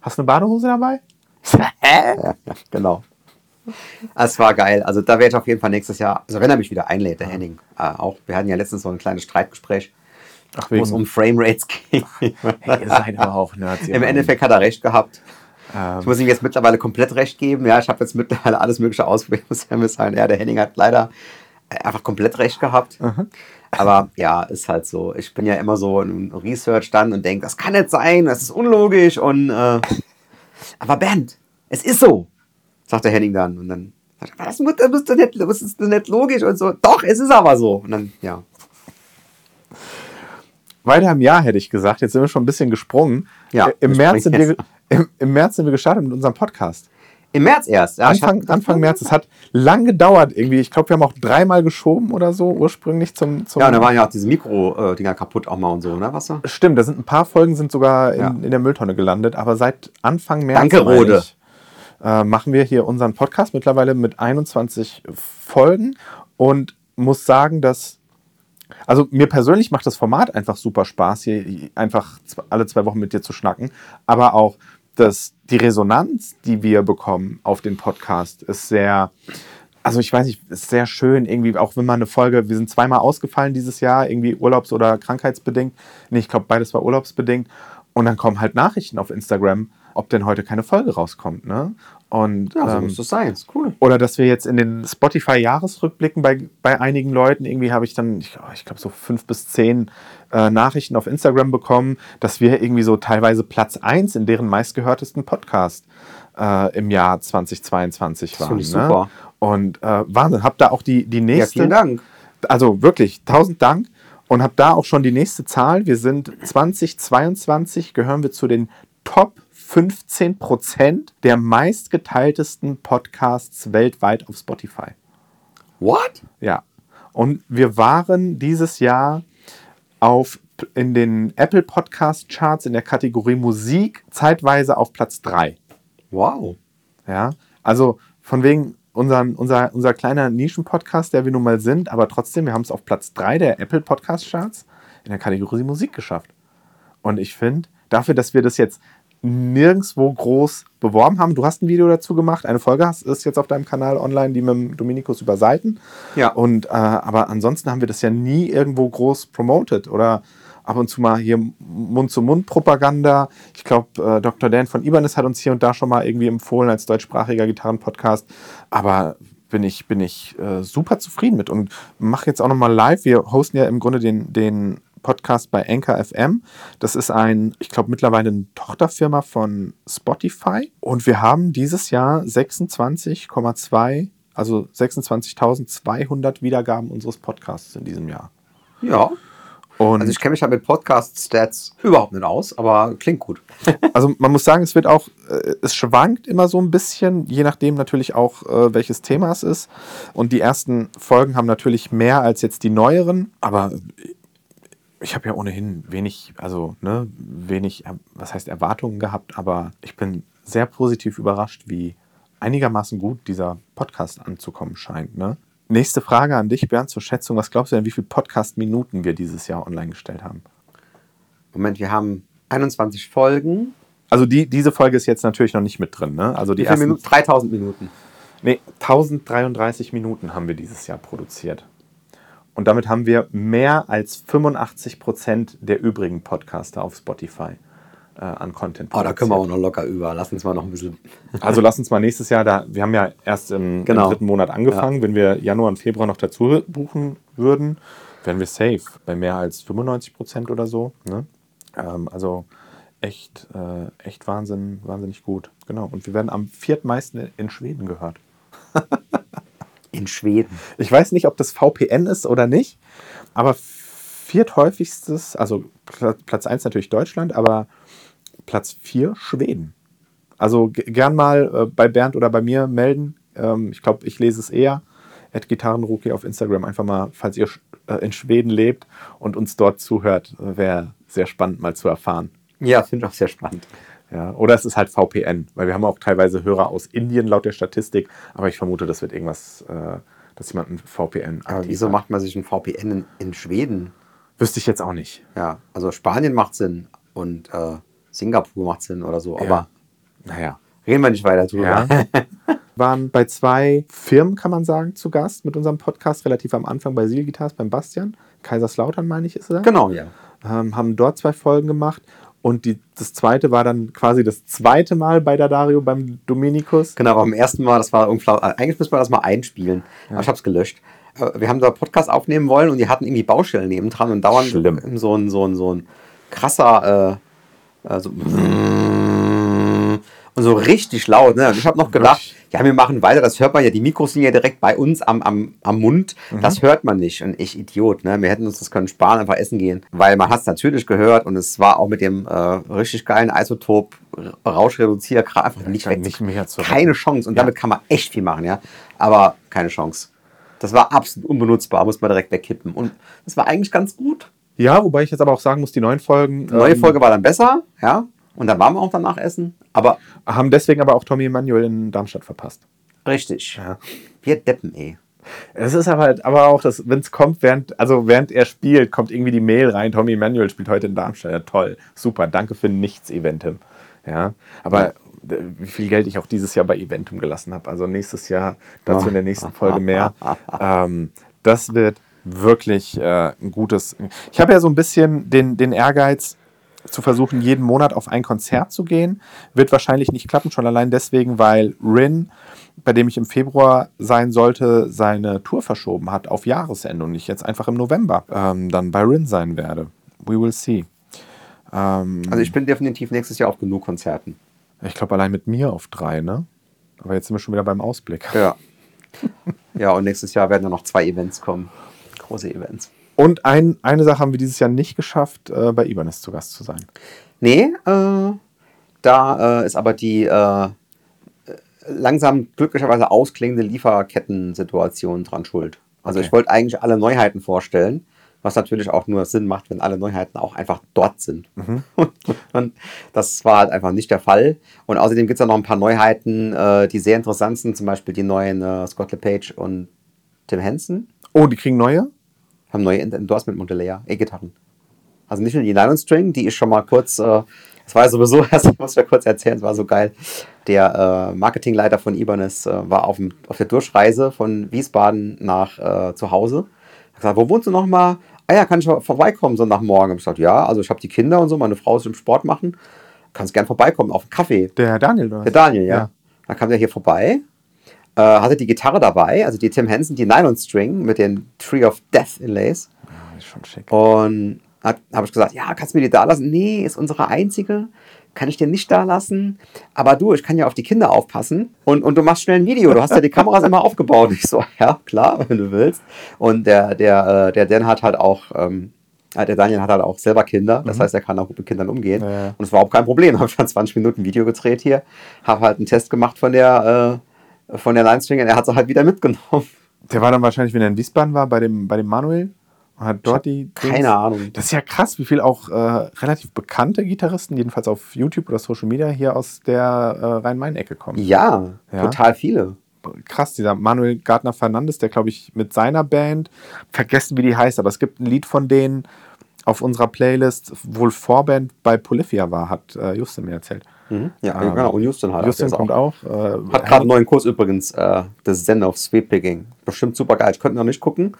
Hast du eine Badehose dabei? Ja, genau. Es war geil. Also da werde ich auf jeden Fall nächstes Jahr, also wenn er mich wieder einlädt, der Henning, äh, auch. Wir hatten ja letztens so ein kleines Streitgespräch, wo es um Framerates ging. Ihr seid aber auch Nerds. Im. Endeffekt hat er recht gehabt. Ähm, Ich muss ihm jetzt mittlerweile komplett recht geben. Ja, ich habe jetzt mittlerweile alles Mögliche ausprobiert. Muss ja sagen, ja, der Henning hat leider äh, einfach komplett recht gehabt. Aber ja, ist halt so. Ich bin ja immer so im Research dann und denke, das kann nicht sein, das ist unlogisch und äh, aber Bernd, es ist so, sagt der Henning dann. Und dann sagt er, das, muss, das, ist nicht, das ist doch nicht logisch und so. Doch, es ist aber so. Und dann, ja. Weiter im Jahr hätte ich gesagt. Jetzt sind wir schon ein bisschen gesprungen. Ja, Äh, Im, März sind wir, im, Im März sind wir gestartet mit unserem Podcast. Im März erst. Ja, Anfang, Anfang März. Es hat lang gedauert irgendwie. Ich glaube, wir haben auch dreimal geschoben oder so ursprünglich zum. zum Ja, und da waren ja auch diese Mikro-Dinger kaputt auch mal und so, ne? Was da? Stimmt, da sind ein paar Folgen sind sogar in, Ja. in der Mülltonne gelandet, aber seit Anfang März Danke, Rode. äh, machen wir hier unseren Podcast mittlerweile mit 21 Folgen und muss sagen, dass also mir persönlich macht das Format einfach super Spaß, hier einfach alle zwei Wochen mit dir zu schnacken, aber auch dass die Resonanz, die wir bekommen auf den Podcast, ist sehr, also ich weiß nicht, ist sehr schön irgendwie, auch wenn man eine Folge, wir sind zweimal ausgefallen dieses Jahr, irgendwie urlaubs- oder krankheitsbedingt. Nee, ich glaube, beides war urlaubsbedingt. Und dann kommen halt Nachrichten auf Instagram, ob denn heute keine Folge rauskommt, ne? Und Ja, so ähm, muss das sein. Ist cool. oder dass wir jetzt in den Spotify-Jahresrückblicken bei, bei einigen Leuten, irgendwie habe ich dann, ich, ich glaube, so fünf bis zehn äh, Nachrichten auf Instagram bekommen, dass wir irgendwie so teilweise Platz 1 in deren meistgehörtesten Podcast äh, im Jahr 2022 Das waren. ich ne? super. Und äh, Wahnsinn, hab da auch die, die Ja, nächste. vielen Dank. Also wirklich, tausend Dank. Und habe da auch schon die nächste Zahl. Wir sind 2022, gehören wir zu den Top 15 Prozent der meistgeteiltesten Podcasts weltweit auf Spotify. What? Ja. Und wir waren dieses Jahr auf in den Apple Podcast Charts in der Kategorie Musik zeitweise auf Platz 3. Wow. Ja, also von wegen unseren, unser, unser kleiner Nischen-Podcast, der wir nun mal sind, aber trotzdem, wir haben es auf Platz 3 der Apple Podcast Charts in der Kategorie Musik geschafft. Und ich finde, dafür, dass wir das jetzt nirgendwo groß beworben haben. Du hast ein Video dazu gemacht, eine Folge hast, ist jetzt auf deinem Kanal online, die mit Dominikus über Seiten. Ja. Und, äh, aber ansonsten haben wir das ja nie irgendwo groß promoted oder ab und zu mal hier Mund-zu-Mund-Propaganda. Ich glaube, äh, Dr. Dan von Ibanez hat uns hier und da schon mal irgendwie empfohlen als deutschsprachiger Gitarrenpodcast. Aber bin ich, bin ich äh, super zufrieden mit und mache jetzt auch nochmal live. Wir hosten ja im Grunde den, den Podcast bei Anchor FM. Das ist ein, ich glaube, mittlerweile eine Tochterfirma von Spotify. Und wir haben dieses Jahr 26,2, also 26.200 Wiedergaben unseres Podcasts in diesem Jahr. Ja. Und also ich kenne mich halt mit Podcast-Stats überhaupt nicht aus, aber klingt gut. also man muss sagen, es wird auch, äh, es schwankt immer so ein bisschen, je nachdem natürlich auch, äh, welches Thema es ist. Und die ersten Folgen haben natürlich mehr als jetzt die neueren, aber ich habe ja ohnehin wenig, also ne, wenig, was heißt Erwartungen gehabt, aber ich bin sehr positiv überrascht, wie einigermaßen gut dieser Podcast anzukommen scheint. Ne? Nächste Frage an dich, Bernd, zur Schätzung. Was glaubst du denn, wie viele Podcast-Minuten wir dieses Jahr online gestellt haben? Moment, wir haben 21 Folgen. Also die, diese Folge ist jetzt natürlich noch nicht mit drin, ne? Also die wie ersten, Minuten? 3000 Minuten. Nee, 1033 Minuten haben wir dieses Jahr produziert. Und damit haben wir mehr als 85 Prozent der übrigen Podcaster auf Spotify äh, an Content. Oh, da können wir auch noch locker über. Lass uns mal noch ein bisschen. Also lass uns mal nächstes Jahr da. Wir haben ja erst im, genau. im dritten Monat angefangen. Ja. Wenn wir Januar und Februar noch dazu buchen würden, wären wir safe bei mehr als 95 Prozent oder so. Ne? Ähm, also echt, äh, echt Wahnsinn, wahnsinnig gut. Genau. Und wir werden am viertmeisten in Schweden gehört. in Schweden. Ich weiß nicht, ob das VPN ist oder nicht, aber vierthäufigstes, also Platz 1 natürlich Deutschland, aber Platz 4 Schweden. Also gern mal äh, bei Bernd oder bei mir melden. Ähm, ich glaube, ich lese es eher. At Gitarrenrookie auf Instagram einfach mal, falls ihr äh, in Schweden lebt und uns dort zuhört, wäre sehr spannend mal zu erfahren. Ja, finde ich auch sehr spannend. Ja, oder es ist halt VPN, weil wir haben auch teilweise Hörer aus Indien laut der Statistik, aber ich vermute, das wird irgendwas, äh, dass jemand ein VPN Aber wieso hat. macht man sich ein VPN in, in, Schweden? Wüsste ich jetzt auch nicht. Ja, also Spanien macht Sinn und äh, Singapur macht Sinn oder so, aber ja. naja. Reden wir nicht weiter drüber. Ja. waren bei zwei Firmen, kann man sagen, zu Gast mit unserem Podcast, relativ am Anfang bei Seal Guitars, beim Bastian. Kaiserslautern, meine ich, ist er. Genau, ja. Ähm, haben dort zwei Folgen gemacht und die, das zweite war dann quasi das zweite Mal bei der Dario beim Dominikus. Genau, beim ersten Mal, das war irgendwie, eigentlich müssen wir das mal einspielen. Ja. Aber ich habe es gelöscht. Äh, wir haben da Podcast aufnehmen wollen und die hatten irgendwie Baustellen nebendran und dauernd Schlimm. so ein, so ein, so ein krasser, äh, also, und so richtig laut. Ne? Und ich habe noch gedacht, ja, wir machen weiter. Das hört man ja. Die Mikros sind ja direkt bei uns am, am, am Mund. Mhm. Das hört man nicht. Und ich Idiot. Ne? Wir hätten uns das können sparen, einfach essen gehen. Weil man hat es natürlich gehört und es war auch mit dem äh, richtig geilen Isotop Rauschreduzierer einfach nicht weg. Nicht mehr zu keine Chance. Und ja. damit kann man echt viel machen, ja. Aber keine Chance. Das war absolut unbenutzbar, muss man direkt wegkippen. Und das war eigentlich ganz gut. Ja, wobei ich jetzt aber auch sagen muss, die neuen Folgen. Die neue ähm, Folge war dann besser, ja. Und dann waren wir auch danach essen. Aber haben deswegen aber auch Tommy Emanuel in Darmstadt verpasst. Richtig. Ja. Wir deppen, ey. Es ist aber, halt, aber auch, dass, wenn es kommt, während, also während er spielt, kommt irgendwie die Mail rein, Tommy Emanuel spielt heute in Darmstadt. Ja, toll, super, danke für nichts, Eventum. Ja, aber ja. wie viel Geld ich auch dieses Jahr bei Eventum gelassen habe. Also nächstes Jahr, dazu in der nächsten Folge mehr. ähm, das wird wirklich äh, ein gutes. Ich habe ja so ein bisschen den, den Ehrgeiz, zu versuchen, jeden Monat auf ein Konzert zu gehen. Wird wahrscheinlich nicht klappen, schon allein deswegen, weil Rin, bei dem ich im Februar sein sollte, seine Tour verschoben hat auf Jahresende und ich jetzt einfach im November ähm, dann bei Rin sein werde. We will see. Ähm, also ich bin definitiv nächstes Jahr auf genug Konzerten. Ich glaube allein mit mir auf drei, ne? Aber jetzt sind wir schon wieder beim Ausblick. Ja. ja, und nächstes Jahr werden dann noch zwei Events kommen. Große Events. Und ein, eine Sache haben wir dieses Jahr nicht geschafft, äh, bei Ibanez zu Gast zu sein. Nee, äh, da äh, ist aber die äh, langsam glücklicherweise ausklingende Lieferketten-Situation dran schuld. Also okay. ich wollte eigentlich alle Neuheiten vorstellen, was natürlich auch nur Sinn macht, wenn alle Neuheiten auch einfach dort sind. Mhm. Und das war halt einfach nicht der Fall. Und außerdem gibt es ja noch ein paar Neuheiten, äh, die sehr interessant sind, zum Beispiel die neuen äh, Scott LePage und Tim Henson. Oh, die kriegen neue? Haben neue Endorsement Montelea, E-Gitarren. Also nicht nur die Nylon String, die ist schon mal kurz, äh, das war ja sowieso, das muss ich ja kurz erzählen, es war so geil. Der äh, Marketingleiter von Ibanez äh, war auf, dem, auf der Durchreise von Wiesbaden nach äh, zu Hause. Hat gesagt, wo wohnst du nochmal? ah ja, kann ich vorbeikommen so nach morgen? Ich gesagt, ja, also ich habe die Kinder und so, meine Frau ist im Sport machen, kannst gern vorbeikommen auf einen Kaffee. Der Daniel, oder? Der Daniel, ja. ja. Dann kam der hier vorbei, äh, hatte die Gitarre dabei, also die Tim Henson, die Nylon String mit den Tree of Death Inlays. Ja, ist schon schick. Und habe ich gesagt, ja, kannst du mir die da lassen? Nee, ist unsere einzige kann ich dir nicht da lassen. Aber du, ich kann ja auf die Kinder aufpassen und, und du machst schnell ein Video. Du hast ja die Kameras immer aufgebaut. Ich so, ja, klar, wenn du willst. Und der, der, äh, der Dan hat halt auch, ähm, der Daniel hat halt auch selber Kinder. Das mhm. heißt, er kann auch mit Kindern umgehen. Ja. Und es war auch kein Problem. Habe schon 20 Minuten Video gedreht hier. Habe halt einen Test gemacht von der, äh, von der und er hat sie halt wieder mitgenommen. Der war dann wahrscheinlich, wenn er in Wiesbaden war, bei dem, bei dem Manuel hat dort die. Keine Dings. Ahnung. Das ist ja krass, wie viel auch äh, relativ bekannte Gitarristen, jedenfalls auf YouTube oder Social Media, hier aus der äh, Rhein-Main-Ecke kommen. Ja, ja, total viele. Krass, dieser Manuel Gardner Fernandes, der glaube ich mit seiner Band, vergessen wie die heißt, aber es gibt ein Lied von denen auf unserer Playlist, wohl Vorband bei Polyphia war, hat äh, Justin mir erzählt. Mhm. Ja, ähm, genau. Und Justin hat Justin kommt auch. auch äh, hat gerade einen neuen Kurs übrigens, äh, das Zen of Sweep Picking. Bestimmt super geil. Ich könnte noch nicht gucken.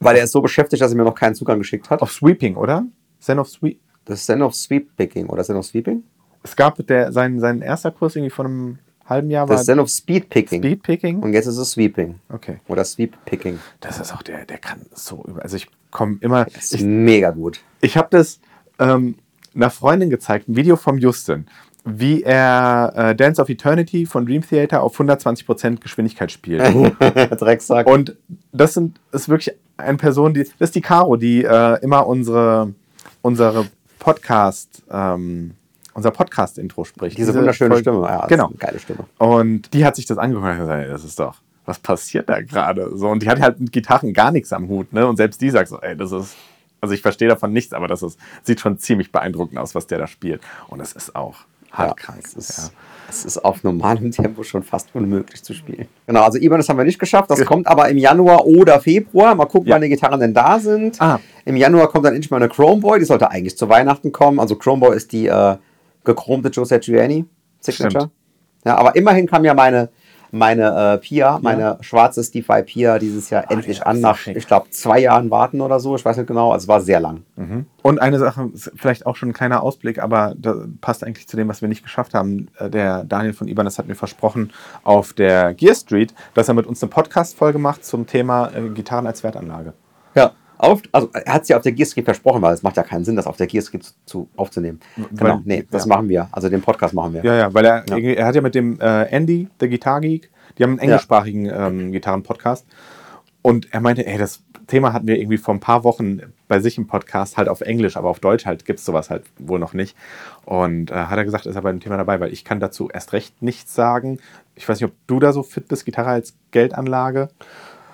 Weil er ist so beschäftigt, dass er mir noch keinen Zugang geschickt hat. Auf Sweeping, oder? Zen of Sweep. Das Zen of Sweep Picking oder Zen of Sweeping? Es gab der, sein, sein erster Kurs irgendwie von einem halben Jahr. Das war ist Zen of Speed Picking. Speed Picking. Und jetzt ist es Sweeping. Okay. Oder Sweep Picking. Das ist auch der, der kann so über. Also ich komme immer. Das ist ich, mega gut. Ich habe das ähm, einer Freundin gezeigt, ein Video vom Justin wie er äh, Dance of Eternity von Dream Theater auf 120% Geschwindigkeit spielt. Drecksack. Und das sind, ist wirklich eine Person, die, das ist die Caro, die äh, immer unsere, unsere Podcast, ähm, unser Podcast-Intro spricht. Diese, Diese wunderschöne Folge, Stimme, ja. Genau. geile Stimme. Und die hat sich das angehört und gesagt, das ist doch, was passiert da gerade? So, und die hat halt mit Gitarren gar nichts am Hut, ne? Und selbst die sagt so, ey, das ist, also ich verstehe davon nichts, aber das ist, sieht schon ziemlich beeindruckend aus, was der da spielt. Und es ist auch Hardkrank. Ja, es, ist, ja. es ist auf normalem Tempo schon fast unmöglich zu spielen. Genau, also Ibanez haben wir nicht geschafft. Das kommt aber im Januar oder Februar. Mal gucken, ja. wann die Gitarren denn da sind. Ah. Im Januar kommt dann endlich mal eine Chromeboy. Die sollte eigentlich zu Weihnachten kommen. Also Chromeboy ist die äh, gechromte Joseph Giuliani Signature. Stimmt. Ja, aber immerhin kam ja meine meine äh, Pia, meine ja. schwarze Steve Pia dieses Jahr oh, endlich an, nach, ich glaube, zwei Jahren warten oder so. Ich weiß nicht genau. Also es war sehr lang. Mhm. Und eine Sache, vielleicht auch schon ein kleiner Ausblick, aber passt eigentlich zu dem, was wir nicht geschafft haben. Äh, der Daniel von Ibanez hat mir versprochen auf der Gear Street, dass er mit uns eine Podcast-Folge macht zum Thema äh, Gitarren als Wertanlage. Ja. Auf, also er hat es ja auf der Gearskip versprochen, weil es macht ja keinen Sinn, das auf der Gearskip zu, zu, aufzunehmen. Genau, weil, nee, das ja. machen wir. Also den Podcast machen wir. Ja, ja, weil er, ja. er hat ja mit dem äh, Andy, der Guitar Geek, die haben einen englischsprachigen ja. ähm, Gitarren-Podcast. Und er meinte, ey, das Thema hatten wir irgendwie vor ein paar Wochen bei sich im Podcast halt auf Englisch, aber auf Deutsch halt gibt es sowas halt wohl noch nicht. Und äh, hat er gesagt, ist er bei dem Thema dabei, weil ich kann dazu erst recht nichts sagen. Ich weiß nicht, ob du da so fit bist, Gitarre als Geldanlage.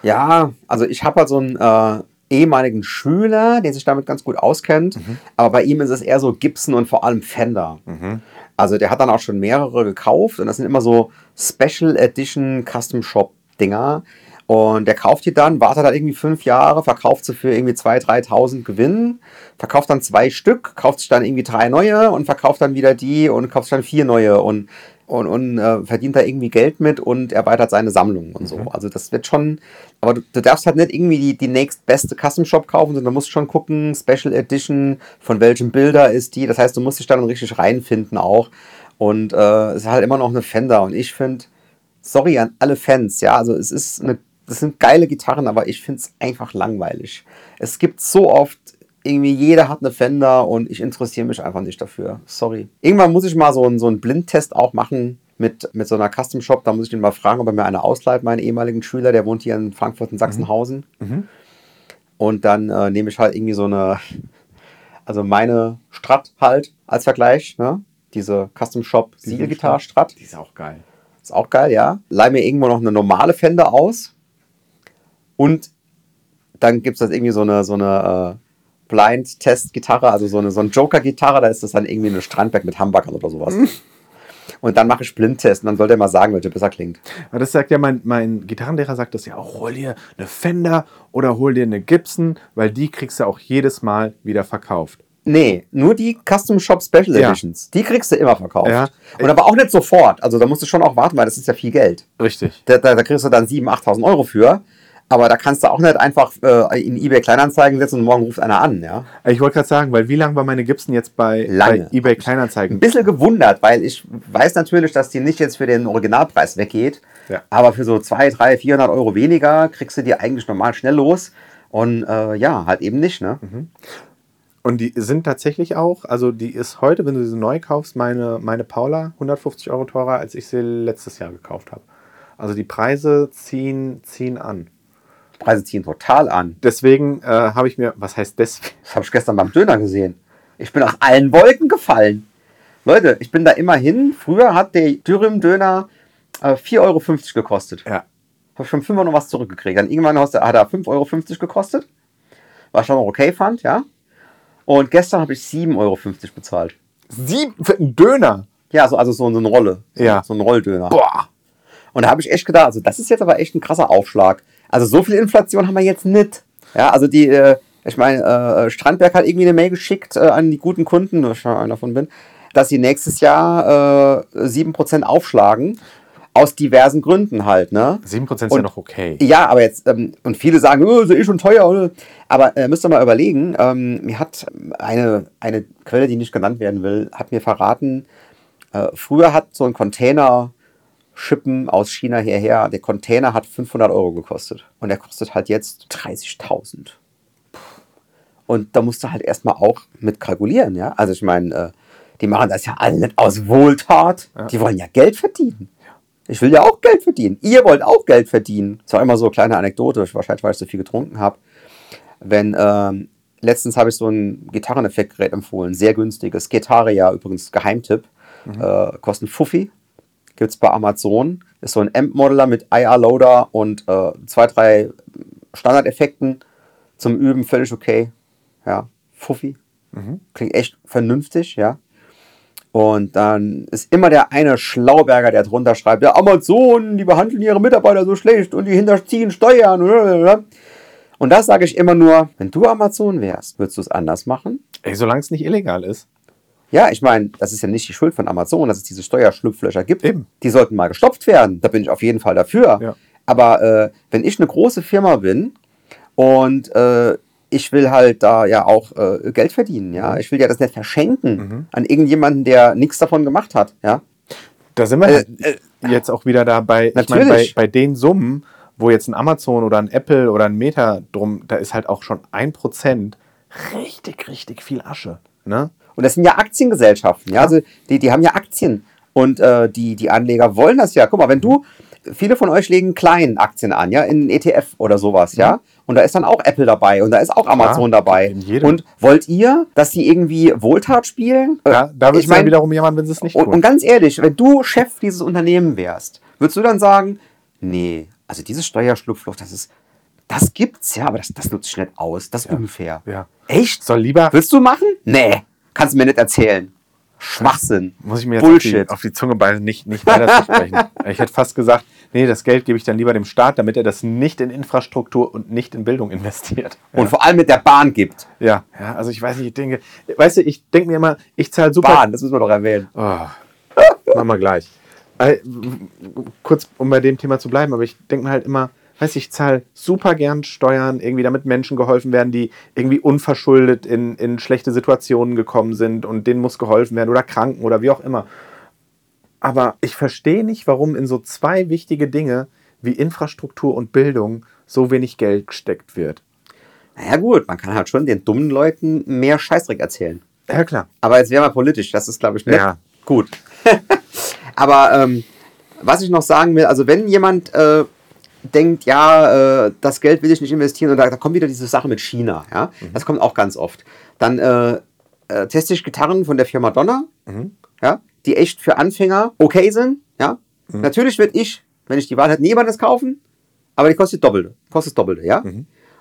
Ja, also ich habe halt so ein äh, ehemaligen Schüler, der sich damit ganz gut auskennt. Mhm. Aber bei ihm ist es eher so Gibson und vor allem Fender. Mhm. Also der hat dann auch schon mehrere gekauft und das sind immer so Special Edition Custom Shop Dinger. Und der kauft die dann, wartet dann irgendwie fünf Jahre, verkauft sie für irgendwie 2.000, 3.000 Gewinn, verkauft dann zwei Stück, kauft sich dann irgendwie drei neue und verkauft dann wieder die und kauft sich dann vier neue. Und und, und äh, verdient da irgendwie Geld mit und erweitert seine Sammlung und so. Mhm. Also das wird schon, aber du, du, darfst halt nicht irgendwie die, die nächstbeste Custom Shop kaufen, sondern du musst schon gucken, Special Edition, von welchem Bilder ist die. Das heißt, du musst dich dann richtig reinfinden auch. Und äh, es ist halt immer noch eine Fender. Und ich finde, sorry an alle Fans, ja, also es ist eine, das sind geile Gitarren, aber ich finde es einfach langweilig. Es gibt so oft irgendwie jeder hat eine Fender und ich interessiere mich einfach nicht dafür. Sorry. Irgendwann muss ich mal so einen, so einen Blindtest auch machen mit, mit so einer Custom Shop. Da muss ich ihn mal fragen, ob er mir eine ausleiht, meinen ehemaligen Schüler, der wohnt hier in Frankfurt in Sachsenhausen. Mhm. Mhm. Und dann äh, nehme ich halt irgendwie so eine, also meine Strat halt als Vergleich, ne? Diese Custom Shop Siegelgitarre Strat. Die ist auch geil. Ist auch geil, ja. Leih mir irgendwo noch eine normale Fender aus. Und dann gibt es das irgendwie so eine, so eine äh, Blind-Test-Gitarre, also so eine, so eine Joker-Gitarre, da ist das dann irgendwie eine Strandberg mit Hamburgern oder sowas. Und dann mache ich Blindtest und dann soll der mal sagen, welche besser klingt. Aber das sagt ja mein, mein Gitarrenlehrer, sagt das ja auch, hol dir eine Fender oder hol dir eine Gibson, weil die kriegst du auch jedes Mal wieder verkauft. Nee, nur die Custom Shop Special Ja. Editions. Die kriegst du immer verkauft. Ja. Und aber auch nicht sofort. Also da musst du schon auch warten, weil das ist ja viel Geld. Richtig. Da, da, da kriegst du dann 7.000, 8.000 Euro für. Aber da kannst du auch nicht einfach äh, in eBay Kleinanzeigen setzen und morgen ruft einer an. Ja? Ich wollte gerade sagen, weil wie lange war meine Gibson jetzt bei, bei eBay Ein Kleinanzeigen? bisschen gewundert, weil ich weiß natürlich, dass die nicht jetzt für den Originalpreis weggeht. Ja. Aber für so 200, 300, 400 Euro weniger kriegst du die eigentlich normal schnell los. Und äh, ja, halt eben nicht. Ne? Und die sind tatsächlich auch, also die ist heute, wenn du sie neu kaufst, meine, meine Paula 150 Euro teurer, als ich sie letztes Jahr gekauft habe. Also die Preise ziehen, ziehen an. Preise ziehen total an. Deswegen äh, habe ich mir, was heißt deswegen? Das habe ich gestern beim Döner gesehen. Ich bin aus allen Wolken gefallen. Leute, ich bin da immer hin. Früher hat der Dürüm-Döner äh, 4,50 Euro gekostet. Ja. Habe schon fünfmal noch was zurückgekriegt. Dann irgendwann hat er hat er 5,50 Euro gekostet. Was ich schon noch okay fand, ja. Und gestern habe ich 7,50 Euro bezahlt. Sieben für einen Döner. Ja, so, also so, so eine Rolle. So, Ja. so ein Rolldöner. Boah. Und da habe ich echt gedacht, also das ist jetzt aber echt ein krasser Aufschlag. Also so viel Inflation haben wir jetzt nicht. Ja, also die, äh, ich meine, äh, Strandberg hat irgendwie eine Mail geschickt äh, an die guten Kunden, wo ich einer davon bin, dass sie nächstes Jahr äh, 7% aufschlagen. Aus diversen Gründen halt, ne? 7% ist ja Und- noch okay. Ja, aber jetzt, ähm, und viele sagen, oh, ist eh schon teuer. Oder? Aber äh, müsst ihr mal überlegen, ähm, mir hat eine, eine Quelle, die nicht genannt werden will, hat mir verraten, äh, früher hat so ein Container Schippen aus China hierher, der Container hat 500 Euro gekostet. Und der kostet halt jetzt 30.000. Und da musst du halt erstmal auch mit kalkulieren, ja. Also ich meine, äh, die machen das ja alle nicht aus Wohltat. Die wollen ja Geld verdienen. Ich will ja auch Geld verdienen. Ihr wollt auch Geld verdienen. Das war immer so eine kleine Anekdote, wahrscheinlich weil ich so viel getrunken habe. Wenn, ähm, letztens habe ich so ein Gitarreneffektgerät empfohlen, sehr günstiges. Getaria übrigens, Geheimtipp. Äh, kostet Fuffi. Gibt es bei Amazon. Ist so ein Amp-Modeler mit IR-Loader und äh, zwei, drei Standardeffekten zum Üben, völlig okay. Ja, Fuffi. Klingt echt vernünftig, ja. Und dann ist immer der eine Schlauberger, der drunter schreibt, ja, Amazon, die behandeln ihre Mitarbeiter so schlecht und die hinterziehen Steuern. Und das sage ich immer nur, wenn du Amazon wärst, würdest du es anders machen? Ey, solange es nicht illegal ist. Ja, ich meine, das ist ja nicht die Schuld von Amazon, dass es diese Steuerschlupflöcher gibt. Eben. Die sollten mal gestopft werden. Da bin ich auf jeden Fall dafür. Ja. Aber äh, wenn ich eine große Firma bin und äh, ich will halt da ja auch äh, Geld verdienen, Mhm. ja, ich will ja das nicht verschenken an irgendjemanden, der nichts davon gemacht hat, ja. Da sind wir Äh, halt jetzt auch wieder dabei. Ich meine, bei, bei den Summen, wo jetzt ein Amazon oder ein Apple oder ein Meta drum, da ist halt auch schon ein Prozent richtig, richtig viel Asche. Ne? Und das sind ja Aktiengesellschaften, ja, also die, die haben ja Aktien und äh, die, die Anleger wollen das ja. Guck mal, wenn du, viele von euch legen kleinen Aktien an, ja, in ETF oder sowas, ja, und da ist dann auch Apple dabei und da ist auch Amazon dabei. in jedem. Und wollt ihr, dass die irgendwie Wohltat spielen? Da, da wird ich es dann mein, wiederum jemand, wenn sie es nicht und, tun. und ganz ehrlich, wenn du Chef dieses Unternehmen wärst, würdest du dann sagen, nee, also dieses Steuerschlupfloch, das ist, das gibt's ja, aber das, das nutze ich nicht aus, das ist unfair. ja. Echt? Soll lieber, Willst du machen? Nee, kannst du mir nicht erzählen. Schwachsinn. muss ich mir jetzt Bullshit. Auf, die, auf die Zunge beißen, nicht, nicht weiter zu sprechen. Ich hätte fast gesagt, nee, das Geld gebe ich dann lieber dem Staat, damit er das nicht in Infrastruktur und nicht in Bildung investiert. Und vor allem mit der Bahn gibt. Ja, ja, also ich weiß nicht, ich denke, weißt du, ich denke mir immer, ich zahle super. Bahn, das müssen wir doch erwähnen. Oh, machen wir gleich. Äh, kurz, um bei dem Thema zu bleiben, aber ich denke mir halt immer, weiß ich, zahle super gern Steuern, irgendwie damit Menschen geholfen werden, die irgendwie unverschuldet in, in schlechte Situationen gekommen sind und denen muss geholfen werden oder Kranken oder wie auch immer. Aber ich verstehe nicht, warum in so zwei wichtige Dinge wie Infrastruktur und Bildung so wenig Geld gesteckt wird. Naja gut, man kann halt schon den dummen Leuten mehr Scheißdreck erzählen. Ja, klar. Aber jetzt wäre mal politisch, das ist glaube ich nicht Ja. gut. Aber ähm, was ich noch sagen will, also wenn jemand äh, denkt, ja, äh, das Geld will ich nicht investieren und da, da kommt wieder diese Sache mit China. Ja? Mhm. Das kommt auch ganz oft. Dann äh, äh, teste ich Gitarren von der Firma Donner, mhm. ja? die echt für Anfänger okay sind. Ja? Mhm. Natürlich würde ich, wenn ich die Wahl hätte, niemandes kaufen, aber die kostet Doppelte. Kostet Doppelte, ja.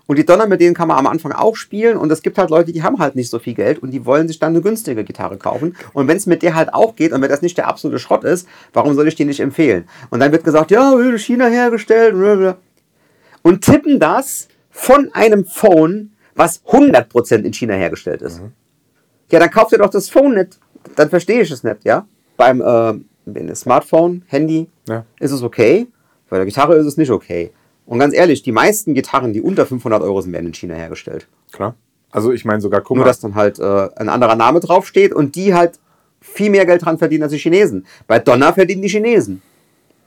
Und die Donner, mit denen kann man am Anfang auch spielen. Und es gibt halt Leute, die haben halt nicht so viel Geld und die wollen sich dann eine günstige Gitarre kaufen. Und wenn es mit der halt auch geht und wenn das nicht der absolute Schrott ist, warum soll ich die nicht empfehlen? Und dann wird gesagt, ja, in China hergestellt. Und tippen das von einem Phone, was 100% in China hergestellt ist. Mhm. Ja, dann kauft ihr doch das Phone nicht. Dann verstehe ich es nicht, ja. Beim äh, Smartphone, Handy ja. ist es okay. Bei der Gitarre ist es nicht okay. Und ganz ehrlich, die meisten Gitarren, die unter 500 Euro sind, werden in China hergestellt. Klar. Also ich meine sogar, guck Nur, dass dann halt äh, ein anderer Name draufsteht und die halt viel mehr Geld dran verdienen als die Chinesen. Bei Donner verdienen die Chinesen.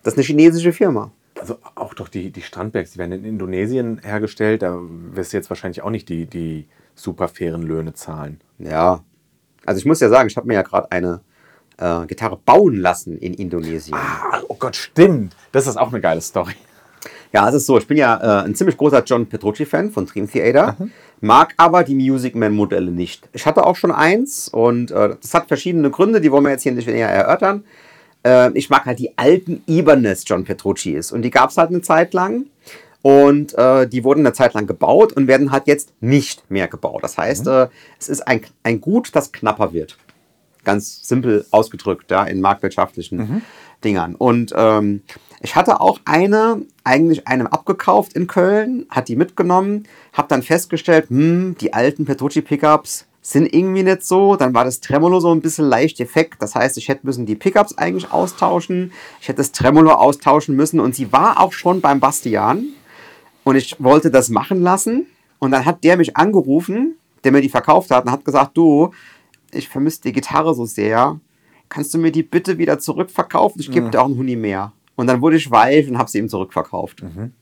Das ist eine chinesische Firma. Also auch doch die, die Strandbergs, die werden in Indonesien hergestellt. Da wirst du jetzt wahrscheinlich auch nicht die, die super fairen Löhne zahlen. Ja. Also ich muss ja sagen, ich habe mir ja gerade eine äh, Gitarre bauen lassen in Indonesien. Ah, oh Gott, stimmt. Das ist auch eine geile Story. Ja, es ist so, ich bin ja äh, ein ziemlich großer John Petrucci-Fan von Dream Theater, mhm. mag aber die Music Man-Modelle nicht. Ich hatte auch schon eins und äh, das hat verschiedene Gründe, die wollen wir jetzt hier nicht näher erörtern. Äh, ich mag halt die alten Ibanez John Petrucci's und die gab es halt eine Zeit lang. Und äh, die wurden eine Zeit lang gebaut und werden halt jetzt nicht mehr gebaut. Das heißt, mhm. äh, es ist ein, ein Gut, das knapper wird. Ganz simpel ausgedrückt, ja, in marktwirtschaftlichen mhm. Dingern. Und ähm, ich hatte auch eine, eigentlich einem abgekauft in Köln, hat die mitgenommen, habe dann festgestellt, hm, die alten Petrucci Pickups sind irgendwie nicht so. Dann war das Tremolo so ein bisschen leicht defekt. Das heißt, ich hätte müssen die Pickups eigentlich austauschen. Ich hätte das Tremolo austauschen müssen. Und sie war auch schon beim Bastian. Und ich wollte das machen lassen. Und dann hat der mich angerufen, der mir die verkauft hat, und hat gesagt, du, ich vermisse die Gitarre so sehr. Kannst du mir die bitte wieder zurückverkaufen? Ich gebe ja. dir auch einen Huni mehr. Und dann wurde ich weich und habe sie ihm zurückverkauft. Mhm.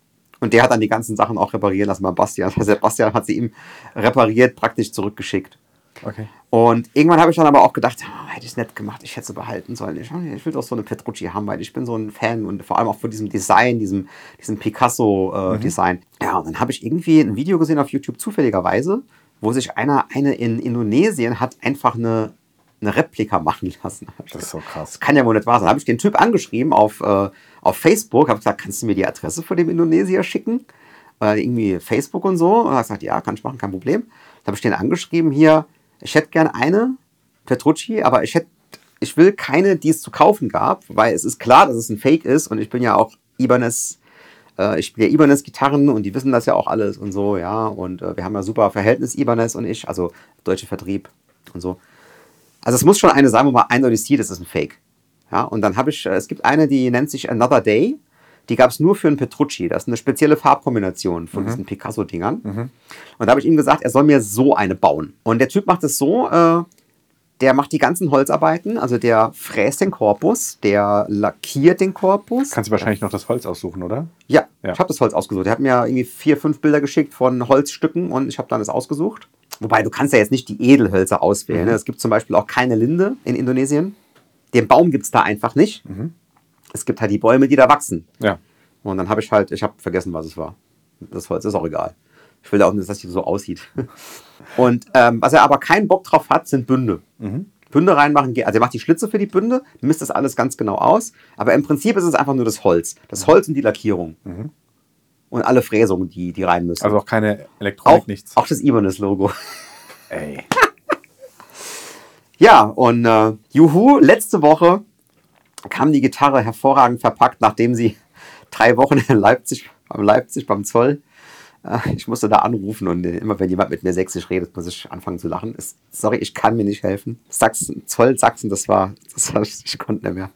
Und der hat dann die ganzen Sachen auch reparieren lassen bei Bastian. Also Bastian hat sie ihm repariert, praktisch zurückgeschickt. Okay. Und irgendwann habe ich dann aber auch gedacht, oh, hätte ich es nicht gemacht, ich hätte sie behalten sollen. Ich, ich, will doch so eine Petrucci haben, weil ich bin so ein Fan und vor allem auch von diesem Design, diesem, diesem Picasso-Design. Äh, mhm. Ja, und dann habe ich irgendwie ein Video gesehen auf YouTube zufälligerweise, wo sich einer, eine in Indonesien hat einfach eine eine Replika machen lassen. Das ist so krass. Das kann ja wohl nicht wahr sein. Da habe ich den Typ angeschrieben auf, äh, auf Facebook, habe gesagt, kannst du mir die Adresse von dem Indonesier schicken? Äh, irgendwie Facebook und so. Und er hat gesagt, ja, kann ich machen, kein Problem. Da habe ich den angeschrieben, hier, ich hätte gerne eine Petrucci, aber ich hätte, ich will keine, die es zu kaufen gab, weil es ist klar, dass es ein Fake ist und ich bin ja auch Ibanez äh, ich spiele ja Ibanez Gitarren und die wissen das ja auch alles und so, ja. Und äh, wir haben ja super Verhältnis, Ibanez und ich, also deutsche Vertrieb und so. Also es muss schon eine sein, wo man eindeutig sieht, das ist ein Fake. Ja, und dann habe ich, äh, es gibt eine, die nennt sich Another Day. Die gab es nur für einen Petrucci. Das ist eine spezielle Farbkombination von mhm. diesen Picasso-Dingern. Mhm. Und da habe ich ihm gesagt, er soll mir so eine bauen. Und der Typ macht es so, äh, der macht die ganzen Holzarbeiten, also der fräst den Korpus, der lackiert den Korpus. Kannst du wahrscheinlich noch das Holz aussuchen, oder? Ja, ja. ich habe das Holz ausgesucht. Er hat mir irgendwie vier, fünf Bilder geschickt von Holzstücken und ich habe dann das ausgesucht. Wobei du kannst ja jetzt nicht die Edelhölzer auswählen. Mhm. Ne? Es gibt zum Beispiel auch keine Linde in Indonesien. Den Baum gibt es da einfach nicht. Mhm. Es gibt halt die Bäume, die da wachsen. Ja. Und dann habe ich halt, ich habe vergessen, was es war. Das Holz ist auch egal. Ich will auch nicht, dass das so aussieht. Und ähm, was er aber keinen Bock drauf hat, sind Bünde. Mhm. Bünde reinmachen, also er macht die Schlitze für die Bünde, misst das alles ganz genau aus. Aber im Prinzip ist es einfach nur das Holz. Das Holz und die Lackierung. Mhm und alle Fräsungen, die, die rein müssen. Also auch keine Elektronik, auch, nichts. Auch das Ibanez-Logo. Ey. ja, und äh, juhu, letzte Woche kam die Gitarre hervorragend verpackt, nachdem sie drei Wochen in Leipzig, am Leipzig beim Zoll. Äh, ich musste da anrufen und immer wenn jemand mit mir sächsisch redet, muss ich anfangen zu lachen. Ist, sorry, ich kann mir nicht helfen. Sachsen, Zoll Sachsen, das war, das war ich konnte nicht mehr.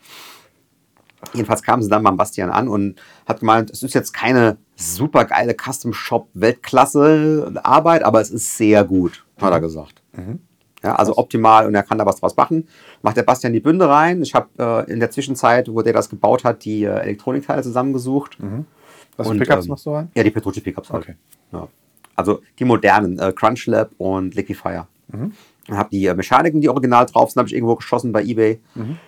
Jedenfalls kam sie dann beim Bastian an und hat gemeint, es ist jetzt keine super geile Custom Shop Weltklasse Arbeit, aber es ist sehr gut, hat er gesagt. Mhm. Ja, also optimal und er kann da was draus machen. Macht der Bastian die Bünde rein. Ich habe äh, in der Zwischenzeit, wo der das gebaut hat, die äh, Elektronikteile zusammengesucht. Mhm. Was für Pickups ähm, machst du rein? Ja, die Petrucci Pickups halt. Okay. Ja. Also die modernen, äh, Crunch Lab und Liquifier. Mhm. Habe die äh, Mechaniken, die original drauf sind, habe ich irgendwo geschossen bei Ebay. Mhm.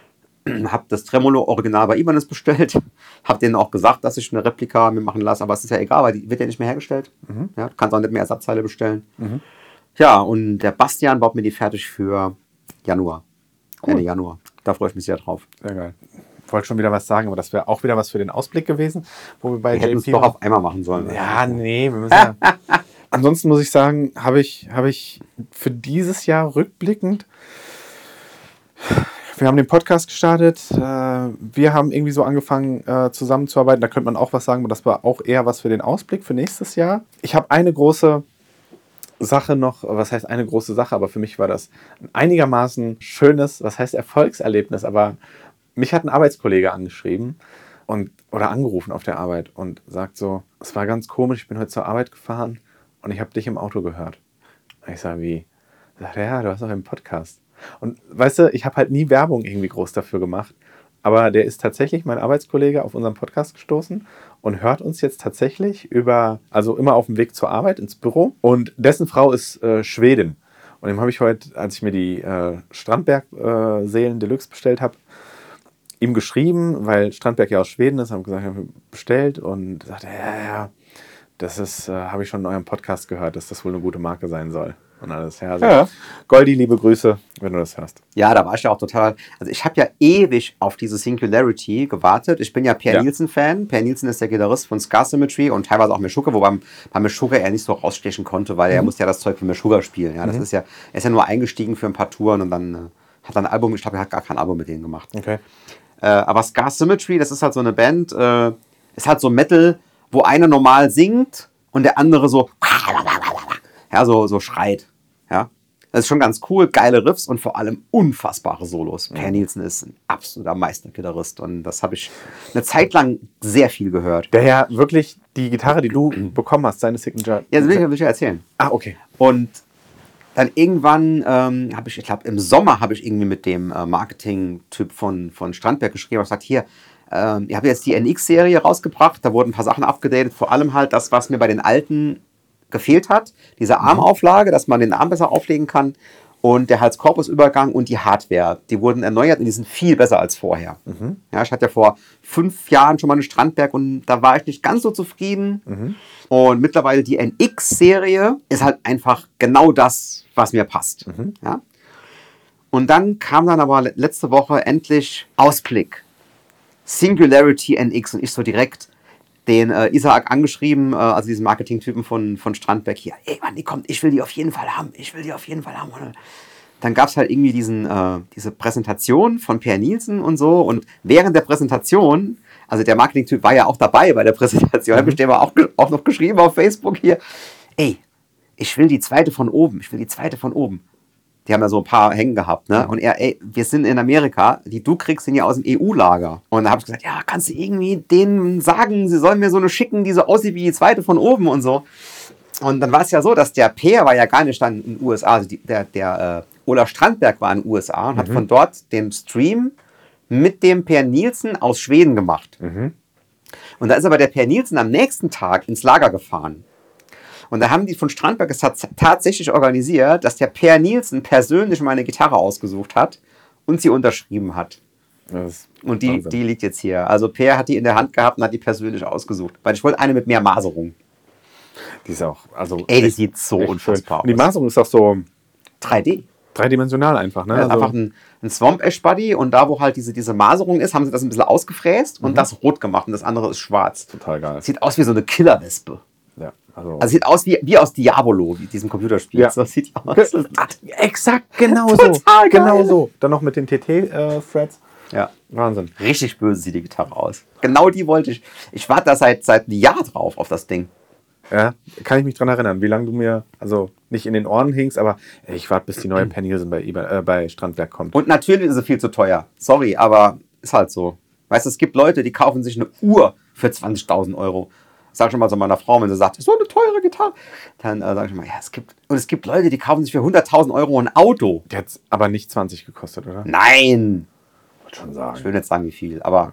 habe das Tremolo original bei Ibanez bestellt, habe denen auch gesagt, dass ich eine Replika mir machen lasse, aber es ist ja egal, weil die wird ja nicht mehr hergestellt. Mhm. Ja, du kannst auch nicht mehr Ersatzteile bestellen. Mhm. Ja, und der Bastian baut mir die fertig für Januar. Cool. Ende Januar. Da freue ich mich sehr drauf. Sehr geil. Wollte schon wieder was sagen, aber das wäre auch wieder was für den Ausblick gewesen, wo wir bei wir es doch auf einmal machen sollen. Ja, nee, wir müssen ja. Ansonsten muss ich sagen, habe ich, hab ich für dieses Jahr rückblickend wir haben den Podcast gestartet. Äh, wir haben irgendwie so angefangen äh, zusammenzuarbeiten. Da könnte man auch was sagen, aber das war auch eher was für den Ausblick für nächstes Jahr. Ich habe eine große Sache noch, was heißt eine große Sache, aber für mich war das ein einigermaßen schönes, was heißt Erfolgserlebnis, aber mich hat ein Arbeitskollege angeschrieben und oder angerufen auf der Arbeit und sagt so, es war ganz komisch, ich bin heute zur Arbeit gefahren und ich habe dich im Auto gehört. Ich sage, wie? Sagt er, ja, du hast auch einen Podcast. Und weißt du, ich habe halt nie Werbung irgendwie groß dafür gemacht. Aber der ist tatsächlich mein Arbeitskollege auf unserem Podcast gestoßen und hört uns jetzt tatsächlich über, also immer auf dem Weg zur Arbeit ins Büro. Und dessen Frau ist äh, Schwedin. Und dem habe ich heute, als ich mir die äh, Strandberg-Seelen äh, Deluxe bestellt habe, ihm geschrieben, weil Strandberg ja aus Schweden ist, haben gesagt, haben bestellt und sagte, ja, ja, das ist, äh, habe ich schon in eurem Podcast gehört, dass das wohl eine gute Marke sein soll und alles. Ja, also ja. Goldi, liebe Grüße, wenn du das hörst. Ja, da war ich ja auch total. Also ich habe ja ewig auf diese Singularity gewartet. Ich bin ja Per ja. Nielsen-Fan. Per Nielsen ist der Gitarrist von Scar Symmetry und teilweise auch Meshuggah, wobei bei Meshuggah er nicht so rausstechen konnte, weil mhm. er musste ja das Zeug für Meshuggah spielen. Ja, das mhm. ist ja, er ist ja nur eingestiegen für ein paar Touren und dann äh, hat er ein Album, ich glaube, er hat gar kein Album mit denen gemacht. Okay. Äh, aber Scar Symmetry, das ist halt so eine Band, äh, ist halt so Metal, wo einer normal singt und der andere so ja, so, so schreit. Ja. Das ist schon ganz cool, geile Riffs und vor allem unfassbare Solos. Per Nielsen ist ein absoluter Meistergitarrist und das habe ich eine Zeit lang sehr viel gehört. Der ja wirklich die Gitarre, die du bekommen hast, seine Signature. Ja, das will ich, ich erzählen. Ah, okay. Und dann irgendwann ähm, habe ich, ich glaube, im Sommer habe ich irgendwie mit dem äh, Marketing-Typ von, von Strandberg geschrieben und gesagt, hier, ähm, ihr habt jetzt die NX-Serie rausgebracht, da wurden ein paar Sachen abgedatet, vor allem halt das, was mir bei den alten gefehlt hat. Diese mhm. Armauflage, dass man den Arm besser auflegen kann. Und der Hals-Korpus-Übergang und die Hardware, die wurden erneuert und die sind viel besser als vorher. Mhm. Ja, ich hatte ja vor fünf Jahren schon mal eine Strandberg und da war ich nicht ganz so zufrieden. Mhm. Und mittlerweile die NX-Serie ist halt einfach genau das, was mir passt. Mhm. Ja? Und dann kam dann aber letzte Woche endlich Ausblick. Singularity NX und ich so direkt, den äh, Isaac angeschrieben, äh, also diesen Marketing-Typen von, von Strandberg hier, ey Mann, die kommt, ich will die auf jeden Fall haben, ich will die auf jeden Fall haben. Und dann gab es halt irgendwie diesen, äh, diese Präsentation von Per Nielsen und so und während der Präsentation, also der Marketing-Typ war ja auch dabei bei der Präsentation, mhm. habe ich dem auch, auch noch geschrieben auf Facebook hier, ey, ich will die zweite von oben, ich will die zweite von oben die haben da so ein paar hängen gehabt, ne? Und er, ey, wir sind in Amerika, die du kriegst, sind ja aus dem EU-Lager. Und da habe ich gesagt, ja, kannst du irgendwie denen sagen, sie sollen mir so eine schicken, die so aussieht wie die zweite von oben und so. Und dann war es ja so, dass der Peer war ja gar nicht dann in den USA, also die, der, der äh, Olaf Strandberg war in den USA und mhm. hat von dort den Stream mit dem Per Nielsen aus Schweden gemacht. Mhm. Und da ist aber der Per Nielsen am nächsten Tag ins Lager gefahren. Und da haben die von Strandberg es tatsächlich organisiert, dass der Per Nielsen persönlich meine Gitarre ausgesucht hat und sie unterschrieben hat. Und die, die liegt jetzt hier. Also Per hat die in der Hand gehabt und hat die persönlich ausgesucht. Weil ich wollte eine mit mehr Maserung. Die ist auch, also. Ey, die sieht so unfassbar aus. Und die Maserung ist auch so 3D. Dreidimensional einfach, ne? Also einfach ein, ein Swamp Ash Buddy und da, wo halt diese, diese Maserung ist, haben sie das ein bisschen ausgefräst mhm. und das rot gemacht und das andere ist schwarz. Total geil. Sieht aus wie so eine Killerwespe. Also, also sieht aus wie, wie aus Diabolo, wie diesem Computerspiel. Ja. So sieht aus. Exakt, genau so. Genau so. Dann noch mit den TT-Threads. Äh, ja. Wahnsinn. Richtig böse sieht die Gitarre aus. Genau die wollte ich. Ich warte da seit, seit einem Jahr drauf auf das Ding. Ja, kann ich mich dran erinnern, wie lange du mir, also nicht in den Ohren hingst, aber ey, ich warte, bis die neue Pennielsen bei, äh, bei Strandwerk kommt. Und natürlich ist sie viel zu teuer. Sorry, aber ist halt so. Weißt du, es gibt Leute, die kaufen sich eine Uhr für 20.000 Euro sag schon mal zu meiner Frau, wenn sie sagt, so eine teure Gitarre, dann äh, sage ich mal, ja, es gibt, und es gibt Leute, die kaufen sich für 100.000 Euro ein Auto. Die hat aber nicht 20 gekostet, oder? Nein! Wollte schon sagen. Ich will nicht sagen, wie viel, aber ja.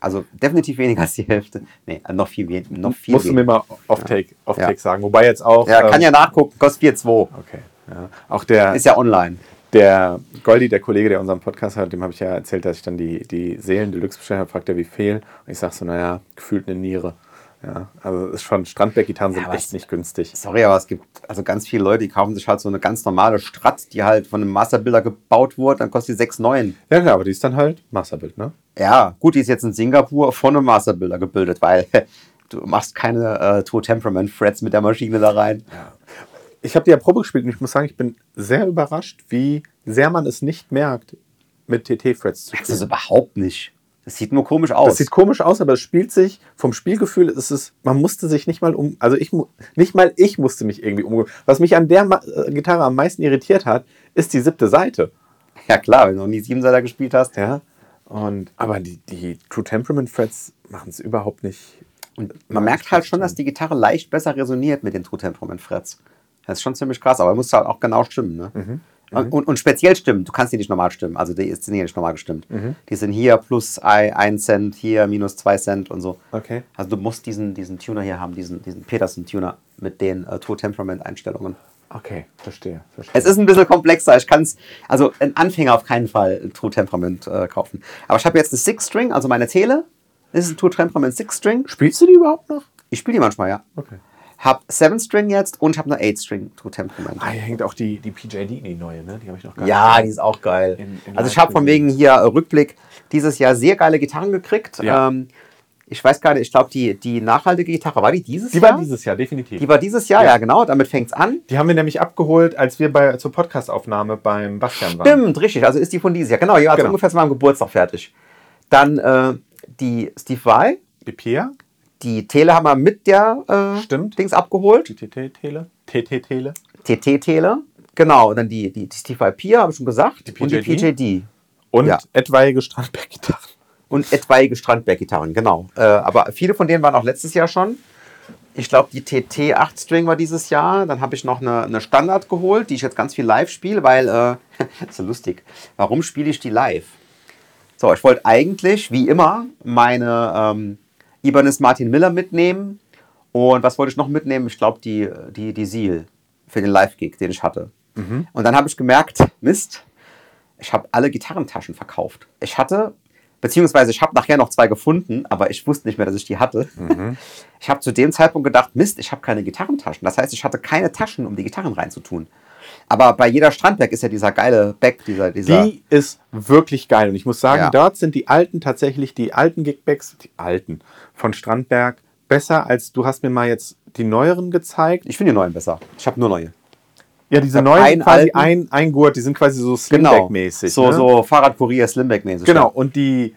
also definitiv weniger als die Hälfte. Nee, also noch viel, noch viel Musst weniger. du mir mal Off-Take ja. Off ja. sagen, wobei jetzt auch... Ja, kann ähm, ja nachgucken, kostet 4,2. Okay, ja. Auch der... Ist ja online Der Goldi, der Kollege, der unseren Podcast hat, dem habe ich ja erzählt, dass ich dann die, die Seelen Deluxe bestellt habe, fragt er, wie viel. Und ich sage so, naja, gefühlt eine Niere. Ja, also ist schon, Strandberg-Gitarren sind Ja, echt es- nicht günstig. Sorry, aber es gibt also ganz viele Leute, die kaufen sich halt so eine ganz normale Strat, die halt von einem Masterbuilder gebaut wurde, dann kostet die 6,9. Ja klar, aber die ist dann halt Masterbild, ne? Ja, gut, die ist jetzt in Singapur von einem Masterbuilder gebildet, weil du machst keine äh, True Temperament Threads mit der Maschine da rein. Ich habe die ja Probe gespielt und ich muss sagen, ich bin sehr überrascht, wie sehr man es nicht merkt, mit TT-Frets zu Das ist spielen. überhaupt nicht. Das sieht nur komisch aus. Das sieht komisch aus, aber es spielt sich vom Spielgefühl ist es, man musste sich nicht mal um, also ich nicht mal ich musste mich irgendwie um. Was mich an der Ma äh, Gitarre am meisten irritiert hat, ist die siebte Seite. ja klar, wenn du noch nie Siebenseiter gespielt hast. Ja. Und aber die, die True Temperament Frets machen es überhaupt nicht. Und man merkt halt schon, dass die Gitarre leicht besser resoniert mit den True Temperament Frets. Das ist schon ziemlich krass, aber muss halt auch genau stimmen. Ne? Mhm. Und, und, und speziell stimmen. Du kannst die nicht normal stimmen. Also die sind hier nicht normal gestimmt. Mhm. Die sind hier plus 1 Cent, hier minus 2 Cent und so. Okay. Also du musst diesen, diesen Tuner hier haben, diesen, diesen Peterson-Tuner mit den äh, True Temperament-Einstellungen. Okay, verstehe. verstehe. Es ist ein bisschen komplexer. Ich kann es, also ein Anfänger auf keinen Fall True Temperament äh, kaufen. Aber ich habe jetzt eine Six-String, also meine Tele. Das ist ein True Temperament Six-String. Spielst du die überhaupt noch? Ich spiele die manchmal, ja. Okay. Hab Seven String jetzt und habe eine Eight String True Temperament. Ah, hier hängt auch die, die PJD, die neue, ne? Die habe ich noch gar Ja, die ist auch geil. In- in also ich habe von wegen hier äh, Rückblick dieses Jahr sehr geile Gitarren gekriegt. Ja. Ähm, ich weiß gar nicht, ich glaube, die, die nachhaltige Gitarre, war die dieses Die Jahr? war dieses Jahr, definitiv. Die war dieses Jahr, Ja. ja, genau. Damit fängt es an. Die haben wir nämlich abgeholt, als wir bei, zur Podcastaufnahme beim Bastian waren. Stimmt, richtig. Also ist die von dieses Jahr. Genau, die war Genau. ungefähr zu meinem Geburtstag fertig. Dann äh, die Steve Vai. Die Pia, Die Tele haben wir mit der äh, Stimmt. Dings abgeholt. die TT-Tele, TT-Tele. TT-Tele. Genau, und dann die, die, die Steve habe ich schon gesagt. Die Und die PJD. PJD. Und Ja. etwaige Strandberg-Gitarren. Und etwaige Strandberg-Gitarren, genau. Äh, aber viele von denen waren auch letztes Jahr schon. Ich glaube, die TT 8 String war dieses Jahr. Dann habe ich noch eine, eine Standard geholt, die ich jetzt ganz viel live spiele, weil, äh, ist so lustig. Warum spiele ich die live? So, ich wollte eigentlich, wie immer, meine ähm, Ibanez Martin Miller mitnehmen. Und was wollte ich noch mitnehmen? Ich glaube, die, die, die Seal für den Live-Gig, den ich hatte. Und dann habe ich gemerkt, Mist, ich habe alle Gitarrentaschen verkauft. Ich hatte, beziehungsweise ich habe nachher noch zwei gefunden, aber ich wusste nicht mehr, dass ich die hatte. Ich habe zu dem Zeitpunkt gedacht, Mist, ich habe keine Gitarrentaschen. Das heißt, ich hatte keine Taschen, um die Gitarren reinzutun. Aber bei jeder Strandberg ist ja dieser geile Back, dieser, dieser. Die ist wirklich geil. Und ich muss sagen, Ja. dort sind die alten tatsächlich, die alten Gigbacks, die alten von Strandberg, besser als du hast mir mal jetzt die neueren gezeigt. ich finde die neuen besser. Ich habe nur neue. Ja, diese neuen sind quasi alten- ein, ein Gurt, die sind quasi so Genau. Slimback-mäßig. So, ne? so Fahrradkurier Slimback-mäßig. Genau, und die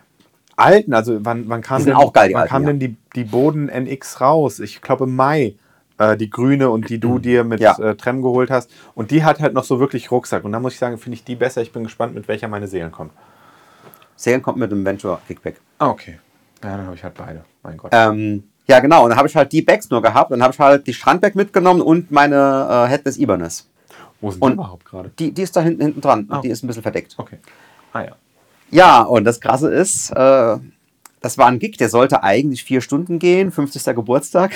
alten, also wann, wann kam, Die sind denn, auch geil, die wann alten, kam ja. denn die, die Boden NX raus? Ich glaube im Mai. Äh, die grüne und die du dir mit Ja. äh, Trem geholt hast. Und die hat halt noch so wirklich Rucksack. Und da muss ich sagen, finde ich die besser. Ich bin gespannt, mit welcher meine Seelen kommen. Serien kommt mit dem Venture Kickback. Ah, okay. Ja, dann habe ich halt beide. Mein Gott. Ähm, ja, genau. Und dann habe ich halt die Bags nur gehabt. Dann habe ich halt die Strandberg mitgenommen und meine äh, Headless Ibanez. Wo sind und- die überhaupt gerade? Die, die ist da hinten, hinten dran. Ah. Die ist ein bisschen verdeckt. Okay. Ah ja. Ja, und das Krasse ist, äh, das war ein Gig, der sollte eigentlich vier Stunden gehen, 50. Geburtstag.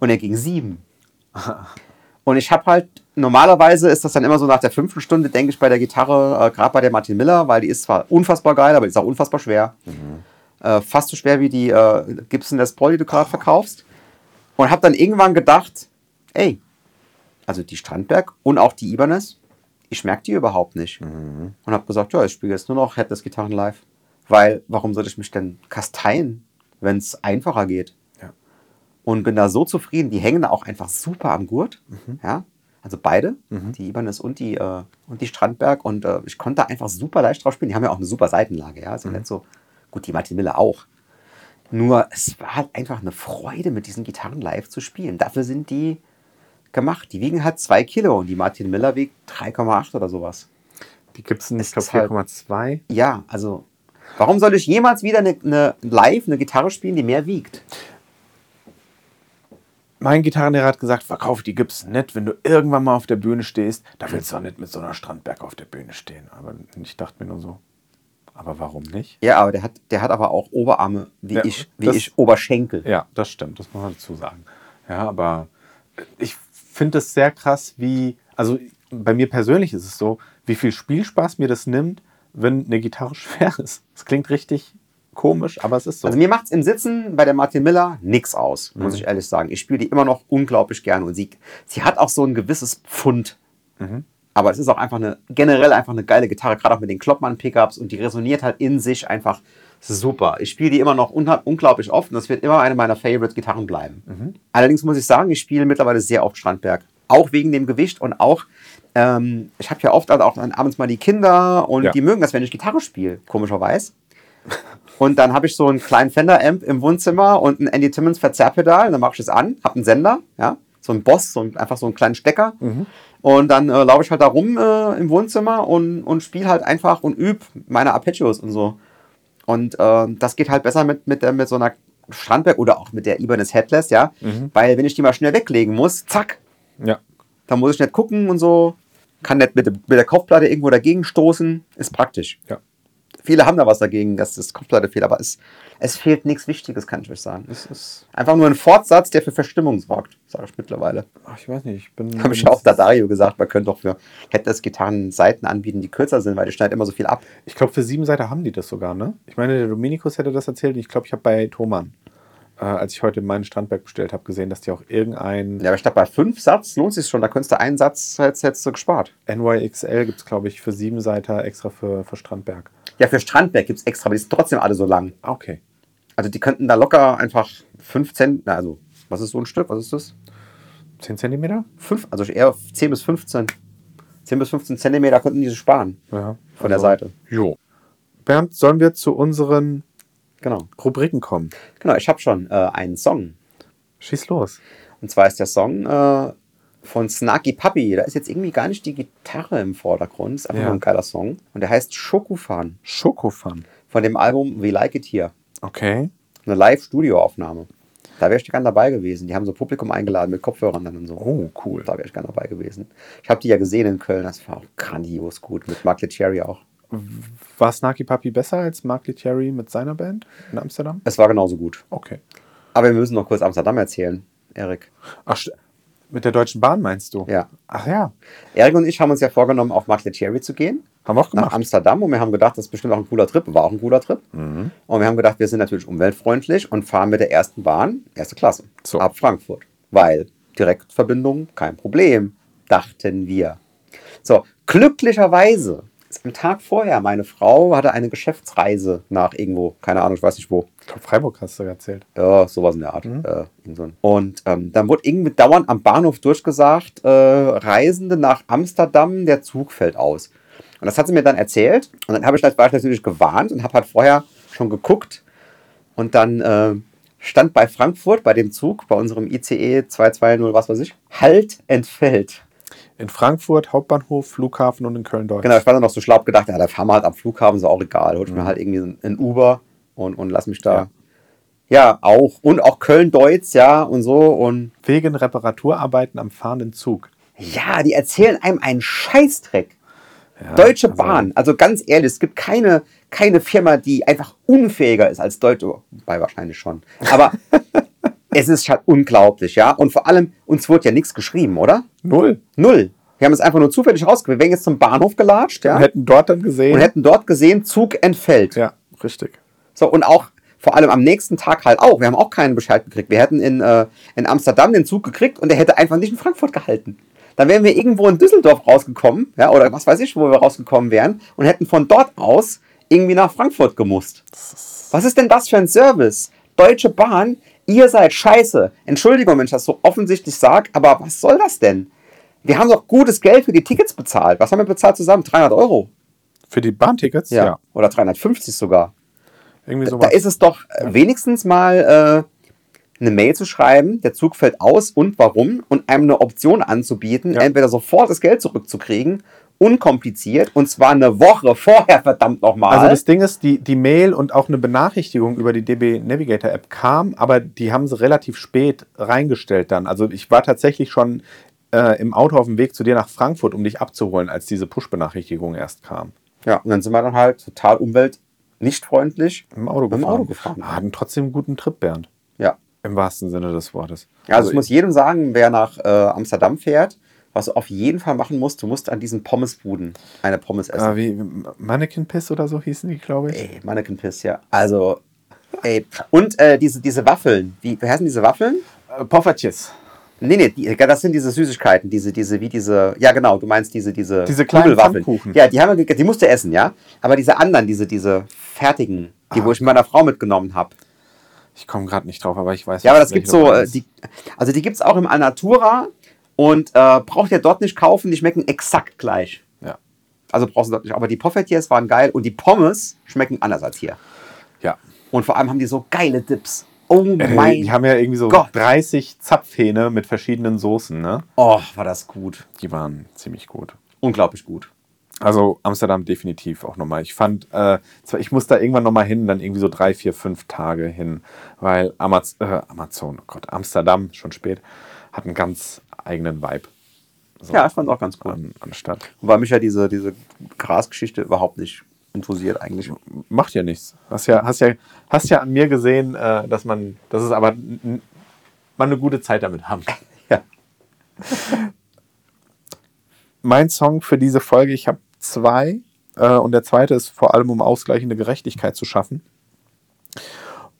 Und er ging sieben. Und ich habe halt, normalerweise ist das dann immer so nach der fünften Stunde, denke ich, bei der Gitarre, äh, gerade bei der Martin Miller, weil die ist zwar unfassbar geil, aber die ist auch unfassbar schwer. Äh, fast so schwer wie die äh, Gibson Les Paul, die du gerade verkaufst. Und habe dann irgendwann gedacht, ey, also die Strandberg und auch die Ibanez, ich merke die überhaupt nicht. Und habe gesagt, ja, ich spiele jetzt nur noch Headless Gitarren live. Weil, warum sollte ich mich denn kasteien, wenn es einfacher geht? Und bin da so zufrieden. Die hängen da auch einfach super am Gurt. Ja, also beide, die Ibanez und die, äh, und die Strandberg. Und äh, ich konnte da einfach super leicht drauf spielen. Die haben ja auch eine super Seitenlage. Ja, also nicht so, gut, die Martin Miller auch. Nur, es war halt einfach eine Freude, mit diesen Gitarren live zu spielen. Dafür sind die gemacht. Die wiegen halt zwei Kilo und die Martin Miller wiegt 3,8 oder sowas. Die Gibson, ich Es glaube ist halt- 4,2. Ja, also, warum soll ich jemals wieder eine, eine live eine Gitarre spielen, die mehr wiegt? Mein Gitarrenlehrer hat gesagt, verkauf die Gibson nicht, wenn du irgendwann mal auf der Bühne stehst. Da willst du auch nicht mit so einer Strandberg auf der Bühne stehen. Aber ich dachte mir nur so, aber warum nicht? Ja, aber der hat, der hat aber auch Oberarme wie Ja, ich, wie das- ich Oberschenkel. Ja, das stimmt, das muss man dazu sagen. Ja, aber ich finde es sehr krass, wie, also bei mir persönlich ist es so, wie viel Spielspaß mir das nimmt, wenn eine Gitarre schwer ist. Das klingt richtig komisch, aber es ist so. Also mir macht es im Sitzen bei der Martin Miller nichts aus, muss mhm. ich ehrlich sagen. Ich spiele die immer noch unglaublich gerne und sie, sie hat auch so ein gewisses Pfund. Mhm. Aber es ist auch einfach eine, generell einfach eine geile Gitarre, gerade auch mit den Kloppmann-Pickups und die resoniert halt in sich einfach super. Ich spiele die immer noch unglaublich oft und das wird immer eine meiner Favorite-Gitarren bleiben. Mhm. Allerdings muss ich sagen, ich spiele mittlerweile sehr oft Strandberg. Auch wegen dem Gewicht und auch, ähm, ich habe ja oft also auch abends mal die Kinder und ja. die mögen das, wenn ich Gitarre spiele, komischerweise. Und dann habe ich so einen kleinen Fender-Amp im Wohnzimmer und ein Andy Timmons Verzerrpedal. Dann mache ich es an, habe einen Sender, ja, so einen Boss, so ein, einfach so einen kleinen Stecker. Mhm. Und dann äh, laufe ich halt da rum äh, im Wohnzimmer und, und spiele halt einfach und übe meine Arpeggios und so. Und äh, das geht halt besser mit, mit, mit so einer Strandberg oder auch mit der Ibanez Headless, ja. Mhm. Weil wenn ich die mal schnell weglegen muss, zack. Ja. Dann muss ich nicht gucken und so. Kann nicht mit, mit der Kopfplatte irgendwo dagegen stoßen. Ist praktisch. Ja viele haben da was dagegen, dass das Kopfplatte fehlt, aber es, es fehlt nichts Wichtiges, kann ich euch sagen. Es ist einfach nur ein Fortsatz, der für Verstimmung sorgt, sage ich mittlerweile. Ach, ich weiß nicht, ich bin. Habe ich ja auch da Dario gesagt, man könnte doch für Headless-Gitarren Seiten anbieten, die kürzer sind, weil die schneidet immer so viel ab. Ich glaube, für sieben Seiten haben die das sogar, ne? Ich meine, der Dominikus hätte das erzählt und ich glaube, ich habe bei Thomann äh, als ich heute meinen Strandberg bestellt habe, gesehen, dass die auch irgendein. Ja, aber ich glaube, bei fünf Satz lohnt es sich schon. Da könntest du einen Satz jetzt, jetzt so gespart. NYXL gibt es, glaube ich, für sieben Seiten extra für, für Strandberg. Ja, für Strandberg gibt es extra, aber die sind trotzdem alle so lang. Ah, okay. Also die könnten da locker einfach 5 Cent, also was ist so ein Stück, was ist das? 10 Zentimeter? Fünf, also eher 10 bis 15. 10 bis 15 Zentimeter könnten die sparen. Ja. Von also, der Seite. Jo. Bernd, sollen wir zu unseren genau. Rubriken kommen? Genau, ich habe schon äh, einen Song. Schieß los. Und zwar ist der Song äh, von Snarky Puppy. Da ist jetzt irgendwie gar nicht die Gitarre im Vordergrund. Ist einfach ja. nur ein geiler Song. Und der heißt Schokofan. Schokofan. Von dem Album We Like It Here. Okay. Eine Live-Studio-Aufnahme. Da wäre ich gern dabei gewesen. Die haben so Publikum eingeladen mit Kopfhörern dann und so. Oh, cool. Da wäre ich gern dabei gewesen. Ich habe die ja gesehen in Köln. Das war auch grandios gut. Mit Mark Cherry auch. War Snarky Puppy besser als Mark Cherry mit seiner Band in Amsterdam? Es war genauso gut. Okay. Aber wir müssen noch kurz Amsterdam erzählen, Erik. Ach, mit der Deutschen Bahn meinst du? Ja. Ach ja. Erik und ich haben uns ja vorgenommen, auf Mark Cherry zu gehen. Haben wir auch gemacht. Nach Amsterdam und wir haben gedacht, das ist bestimmt auch ein cooler Trip. War auch ein cooler Trip. Mhm. Und wir haben gedacht, wir sind natürlich umweltfreundlich und fahren mit der ersten Bahn, erste Klasse, so. ab Frankfurt. Weil Direktverbindung, kein Problem, dachten wir. So, glücklicherweise am Tag vorher, meine Frau hatte eine Geschäftsreise nach irgendwo, keine Ahnung, ich weiß nicht wo. Ich glaube, Freiburg hast du erzählt. Ja, sowas in der Art. Mhm. Äh, und ähm, dann wurde irgendwie dauernd am Bahnhof durchgesagt, äh, Reisende nach Amsterdam, der Zug fällt aus. Und das hat sie mir dann erzählt. Und dann habe ich, war ich natürlich gewarnt und habe halt vorher schon geguckt. Und dann äh, stand bei Frankfurt, bei dem Zug, bei unserem ICE 220, was weiß ich, Halt entfällt. In Frankfurt, Hauptbahnhof, Flughafen und in Köln-Deutsch. Genau, ich war dann noch so schlau gedacht, ja, da fahren wir halt am Flughafen, ist auch egal. Hol ich mhm. mir halt irgendwie ein Uber und, und lass mich da. Ja. ja auch. Und auch Köln-Deutsch, ja, und so. Und Wegen Reparaturarbeiten am fahrenden Zug. Ja, die erzählen einem einen Scheißdreck. Ja, Deutsche also Bahn, also ganz ehrlich, es gibt keine, keine Firma, die einfach unfähiger ist als Deutsche. Wobei wahrscheinlich schon. Aber es ist halt unglaublich, ja. Und vor allem, uns wurde ja nichts geschrieben, oder? Null. Null. Wir haben es einfach nur zufällig rausgewählt. Wir wären jetzt zum Bahnhof gelatscht, ja. Und hätten dort dann gesehen. Und hätten dort gesehen, Zug entfällt. Ja, richtig. So, und auch vor allem am nächsten Tag halt auch. Wir haben auch keinen Bescheid gekriegt. Wir hätten in, äh, in Amsterdam den Zug gekriegt und der hätte einfach nicht in Frankfurt gehalten. Dann wären wir irgendwo in Düsseldorf rausgekommen, ja, oder was weiß ich, wo wir rausgekommen wären und hätten von dort aus irgendwie nach Frankfurt gemusst. Was ist denn das für ein Service? Deutsche Bahn ihr seid scheiße. Entschuldigung, wenn ich das so offensichtlich sage, aber was soll das denn? Wir haben doch gutes Geld für die Tickets bezahlt. Was haben wir bezahlt zusammen? 300 Euro. Für die Bahntickets? Ja. ja. Oder 350 sogar. Irgendwie sowas. Da ist es doch ja. wenigstens mal äh, eine Mail zu schreiben, der Zug fällt aus und warum und einem eine Option anzubieten, ja. entweder sofort das Geld zurückzukriegen unkompliziert und zwar eine Woche vorher, verdammt nochmal. Also das Ding ist, die, die Mail und auch eine Benachrichtigung über die DB Navigator App kam, aber die haben sie relativ spät reingestellt dann. Also ich war tatsächlich schon äh, im Auto auf dem Weg zu dir nach Frankfurt, um dich abzuholen, als diese Push-Benachrichtigung erst kam. Ja, und dann sind wir dann halt total umwelt nicht freundlich im Auto gefahren. Im Auto gefahren. Ah, hatten trotzdem einen guten Trip, Bernd. Ja. Im wahrsten Sinne des Wortes. Also, also ich muss jedem sagen, wer nach äh, Amsterdam fährt, was du auf jeden Fall machen musst, du musst an diesen Pommesbuden eine Pommes essen. Äh, wie Mannequin Piss oder so hießen die, glaube ich. Ey, Mannequin Piss, ja. Also, ey. Und äh, diese, diese Waffeln. Wie, wie heißen diese Waffeln? Äh, Poffertjes. Nee, nee, die, das sind diese Süßigkeiten, diese, diese, wie diese, ja genau, du meinst diese, diese, diese kleinen Pfannkuchen. Ja, die haben wir, die musst du essen, ja. Aber diese anderen, diese, diese fertigen, die, ah. wo ich mit meiner Frau mitgenommen habe. Ich komme gerade nicht drauf, aber ich weiß. Ja, aber das gibt so, äh, die, also die gibt es auch im Alnatura und äh, braucht ihr dort nicht kaufen, die schmecken exakt gleich. Ja. Also brauchst du dort nicht. Aber die Poffertiers waren geil und die Pommes schmecken anders als hier. Ja. Und vor allem haben die so geile Dips. Oh äh, mein Die haben ja irgendwie so Gott. 30 Zapfhähne mit verschiedenen Soßen, ne? Oh, war das gut. Die waren ziemlich gut. Unglaublich gut. Also Amsterdam definitiv auch nochmal. Ich fand, äh, zwar, ich muss da irgendwann nochmal hin, dann irgendwie so drei, vier, fünf Tage hin, weil Amaz äh, Amazon, oh Gott, Amsterdam, schon spät, hat einen ganz eigenen Vibe. So ja, ich fand auch ganz cool. An, an Stadt. Wobei mich ja diese, diese Grasgeschichte überhaupt nicht interessiert eigentlich. Macht ja nichts. Hast ja, hast ja, hast ja an mir gesehen, äh, dass man, dass es aber man eine gute Zeit damit haben kann. ja. mein Song für diese Folge, ich habe zwei. Äh, und der zweite ist vor allem, um ausgleichende Gerechtigkeit zu schaffen.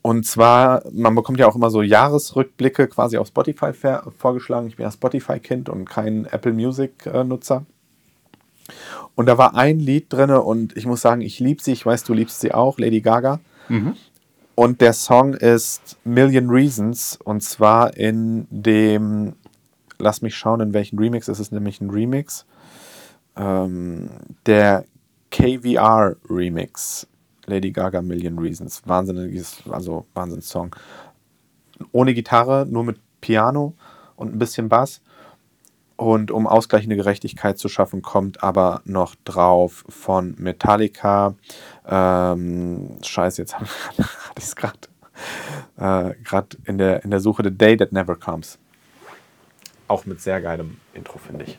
Und zwar, man bekommt ja auch immer so Jahresrückblicke quasi auf Spotify vorgeschlagen. Ich bin ja Spotify-Kind und kein Apple Music-Nutzer. Und da war ein Lied drin und ich muss sagen, ich liebe sie. Ich weiß, du liebst sie auch, Lady Gaga. Mhm. Und der Song ist Million Reasons und zwar in dem, lass mich schauen, in welchen Remix. Es ist nämlich ein Remix ähm, der KVR Remix, Lady Gaga Million Reasons. Wahnsinniges, also Wahnsinnssong. Ohne Gitarre, nur mit Piano und ein bisschen Bass. Und um ausgleichende Gerechtigkeit zu schaffen, kommt aber noch drauf von Metallica. Ähm, Scheiße, jetzt hatte ich es gerade äh, gerade in der, in der Suche The Day That Never Comes. Auch mit sehr geilem Intro, finde ich.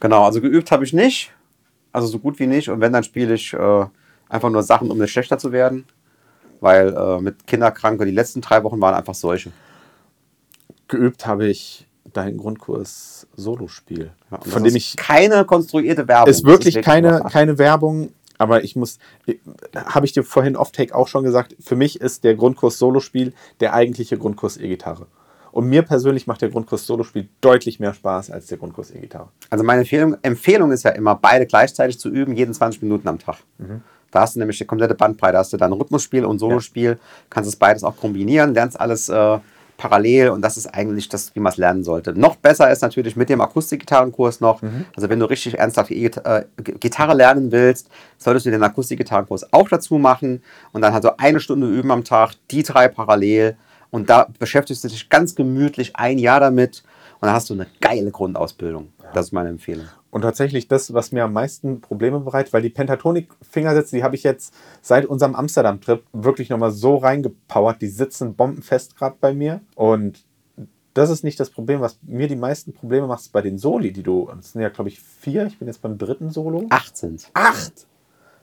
Genau, also geübt habe ich nicht. Also so gut wie nicht. Und wenn, dann spiele ich äh, einfach nur Sachen, um nicht schlechter zu werden. Weil äh, mit Kinderkranke, die letzten drei Wochen waren einfach solche. Geübt habe ich deinen Grundkurs Solospiel. Ja, von dem ich. Keine konstruierte Werbung. Ist wirklich, ist keine, keine Werbung. Aber ich muss, habe ich dir vorhin off-take auch schon gesagt, für mich ist der Grundkurs Solospiel der eigentliche Grundkurs E-Gitarre. Und mir persönlich macht der Grundkurs Solospiel deutlich mehr Spaß als der Grundkurs E-Gitarre. Also meine Empfehlung, Empfehlung ist ja immer, beide gleichzeitig zu üben, jeden 20 Minuten am Tag. Mhm. Da hast du nämlich die komplette Bandbreite. Da hast du dann Rhythmusspiel und Solospiel. Ja. Kannst es beides auch kombinieren, lernst alles äh, parallel und das ist eigentlich das, wie man es lernen sollte. Noch besser ist natürlich mit dem Akustikgitarrenkurs noch. Mhm. Also wenn du richtig ernsthaft e Gitarre lernen willst, solltest du den Akustikgitarrenkurs auch dazu machen und dann halt so eine Stunde üben am Tag, die drei parallel und da beschäftigst du dich ganz gemütlich ein Jahr damit und dann hast du eine geile Grundausbildung. Das ist meine Empfehlung. Und tatsächlich das, was mir am meisten Probleme bereitet, weil die Pentatonik-Fingersätze, die habe ich jetzt seit unserem Amsterdam-Trip wirklich nochmal so reingepowert. Die sitzen bombenfest gerade bei mir. Und das ist nicht das Problem. Was mir die meisten Probleme macht, ist bei den Soli, die du. Das sind ja, glaube ich, vier. Ich bin jetzt beim dritten Solo. Acht sind Acht!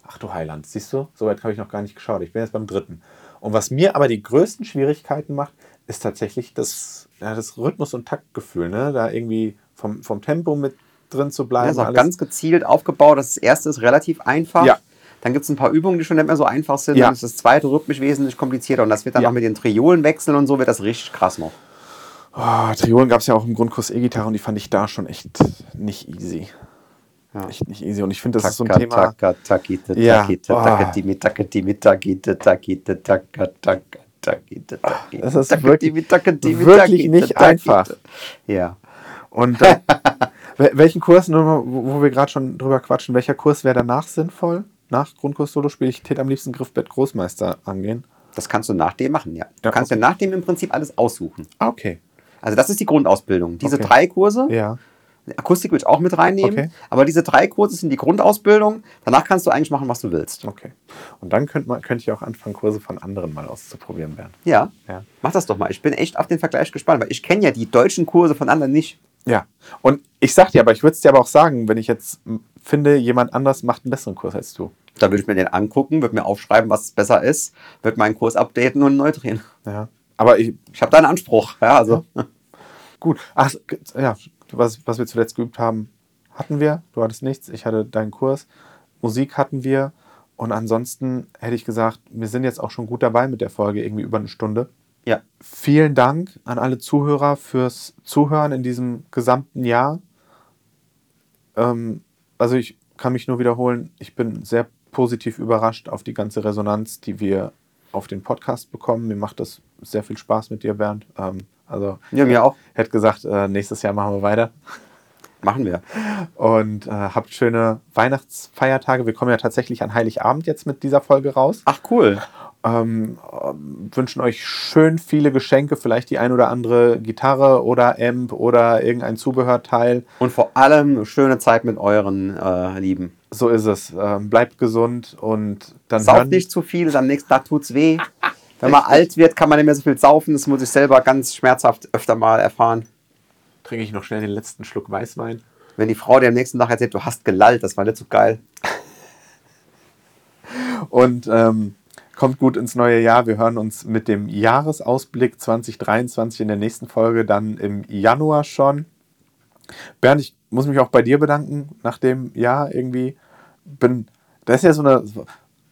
Ach du Heiland, siehst du? So weit habe ich noch gar nicht geschaut. Ich bin jetzt beim dritten. Und was mir aber die größten Schwierigkeiten macht, ist tatsächlich das, ja, das Rhythmus- und Taktgefühl. Ne? Da irgendwie vom, vom Tempo mit drin zu bleiben. Das ist auch ganz gezielt aufgebaut. Das erste ist relativ einfach. Ja. Dann gibt es ein paar Übungen, die schon nicht mehr so einfach sind. Ja. Dann ist das zweite rhythmisch wesentlich komplizierter. Und das wird dann ja. auch mit den Triolen wechseln und so wird das richtig krass noch. Oh, Triolen gab es ja auch im Grundkurs E-Gitarre und die fand ich da schon echt nicht easy. Ja. Echt nicht easy. Und ich finde, das ist so ein Thema. Taka, takite, takite, takatimi, takatimi, takite, takite, taka, taka, takite, takite. Das ist wirklich, wirklich nicht einfach. Ja. Und äh, welchen Kurs, nur wo wir gerade schon drüber quatschen, welcher Kurs wäre danach sinnvoll? Nach Grundkurs Solospiel? Ich täte am liebsten Griffbett Großmeister angehen. Das kannst du nach dem machen, ja. Du ja, kannst okay. dir nach dem im Prinzip alles aussuchen. Ah, okay. Also das ist die Grundausbildung. Diese okay. drei Kurse, ja. Akustik würde ich auch mit reinnehmen. Okay. Aber diese drei Kurse sind die Grundausbildung. Danach kannst du eigentlich machen, was du willst. Okay. Und dann könnte, man, könnte ich auch anfangen, Kurse von anderen mal auszuprobieren, Bernd. Ja. ja. Mach das doch mal. Ich bin echt auf den Vergleich gespannt, weil ich kenne ja die deutschen Kurse von anderen nicht. Ja. Und ich sag dir aber, ich würde es dir aber auch sagen, wenn ich jetzt finde, jemand anders macht einen besseren Kurs als du. Da würde ich mir den angucken, würde mir aufschreiben, was besser ist, würde meinen Kurs updaten und neu drehen. Ja. Aber ich, ich habe da einen Anspruch. Ja, also. Ja. Gut. Ach, ja, was, was wir zuletzt geübt haben, hatten wir. Du hattest nichts, ich hatte deinen Kurs. Musik hatten wir. Und ansonsten hätte ich gesagt, wir sind jetzt auch schon gut dabei mit der Folge, irgendwie über eine Stunde. Ja. Vielen Dank an alle Zuhörer fürs Zuhören in diesem gesamten Jahr. Ähm, also ich kann mich nur wiederholen, ich bin sehr positiv überrascht auf die ganze Resonanz, die wir auf den Podcast bekommen. Mir macht das sehr viel Spaß mit dir, Bernd. Ähm, also ja, mir auch. Hätte gesagt, äh, nächstes Jahr machen wir weiter. Machen wir. Und äh, habt schöne Weihnachtsfeiertage. Wir kommen ja tatsächlich an Heiligabend jetzt mit dieser Folge raus. Ach cool. Ähm, wünschen euch schön viele Geschenke, vielleicht die ein oder andere Gitarre oder Amp oder irgendein Zubehörteil. Und vor allem schöne Zeit mit euren äh, Lieben. So ist es. Ähm, bleibt gesund und dann. Sauft nicht zu viel, am nächsten Tag tut's weh. Wenn man alt wird, kann man nicht mehr so viel saufen. Das muss ich selber ganz schmerzhaft öfter mal erfahren. Trinke ich noch schnell den letzten Schluck Weißwein. Wenn die Frau dir am nächsten Tag erzählt, du hast gelallt, das war nicht so geil. Und ähm, kommt gut ins neue Jahr. Wir hören uns mit dem Jahresausblick 2023 in der nächsten Folge, dann im Januar schon. Bernd, ich muss mich auch bei dir bedanken nach dem Jahr irgendwie. Bin, da ist ja so eine,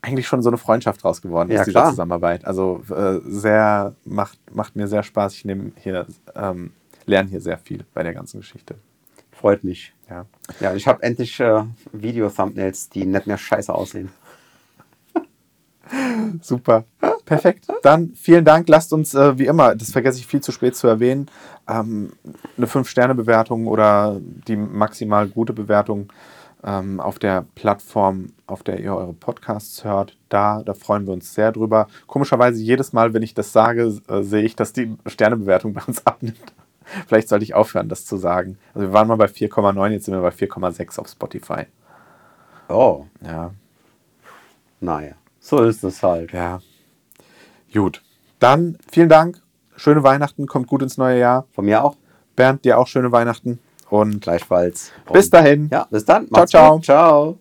eigentlich schon so eine Freundschaft draus geworden ja, aus dieser Zusammenarbeit. Also äh, sehr, macht, macht mir sehr Spaß. Ich nehme hier, ähm, lerne hier sehr viel bei der ganzen Geschichte. Freut mich. Ja, ja ich habe endlich äh, Video-Thumbnails, die nicht mehr scheiße aussehen. Super. Perfekt. Dann vielen Dank. Lasst uns, äh, wie immer, das vergesse ich viel zu spät zu erwähnen, ähm, eine 5-Sterne-Bewertung oder die maximal gute Bewertung ähm, auf der Plattform, auf der ihr eure Podcasts hört. Da, da freuen wir uns sehr drüber. Komischerweise, jedes Mal, wenn ich das sage, äh, sehe ich, dass die Sternebewertung bei uns abnimmt. Vielleicht sollte ich aufhören, das zu sagen. Also wir waren mal bei 4,9, jetzt sind wir bei 4,6 auf Spotify. Oh. Ja. Naja. So ist es halt. Ja. Gut. Dann vielen Dank. Schöne Weihnachten. Kommt gut ins neue Jahr. Von mir auch. Bernd, dir auch schöne Weihnachten. Und gleichfalls. bis dahin. Ja, bis dann. Ciao, ciao. Ciao.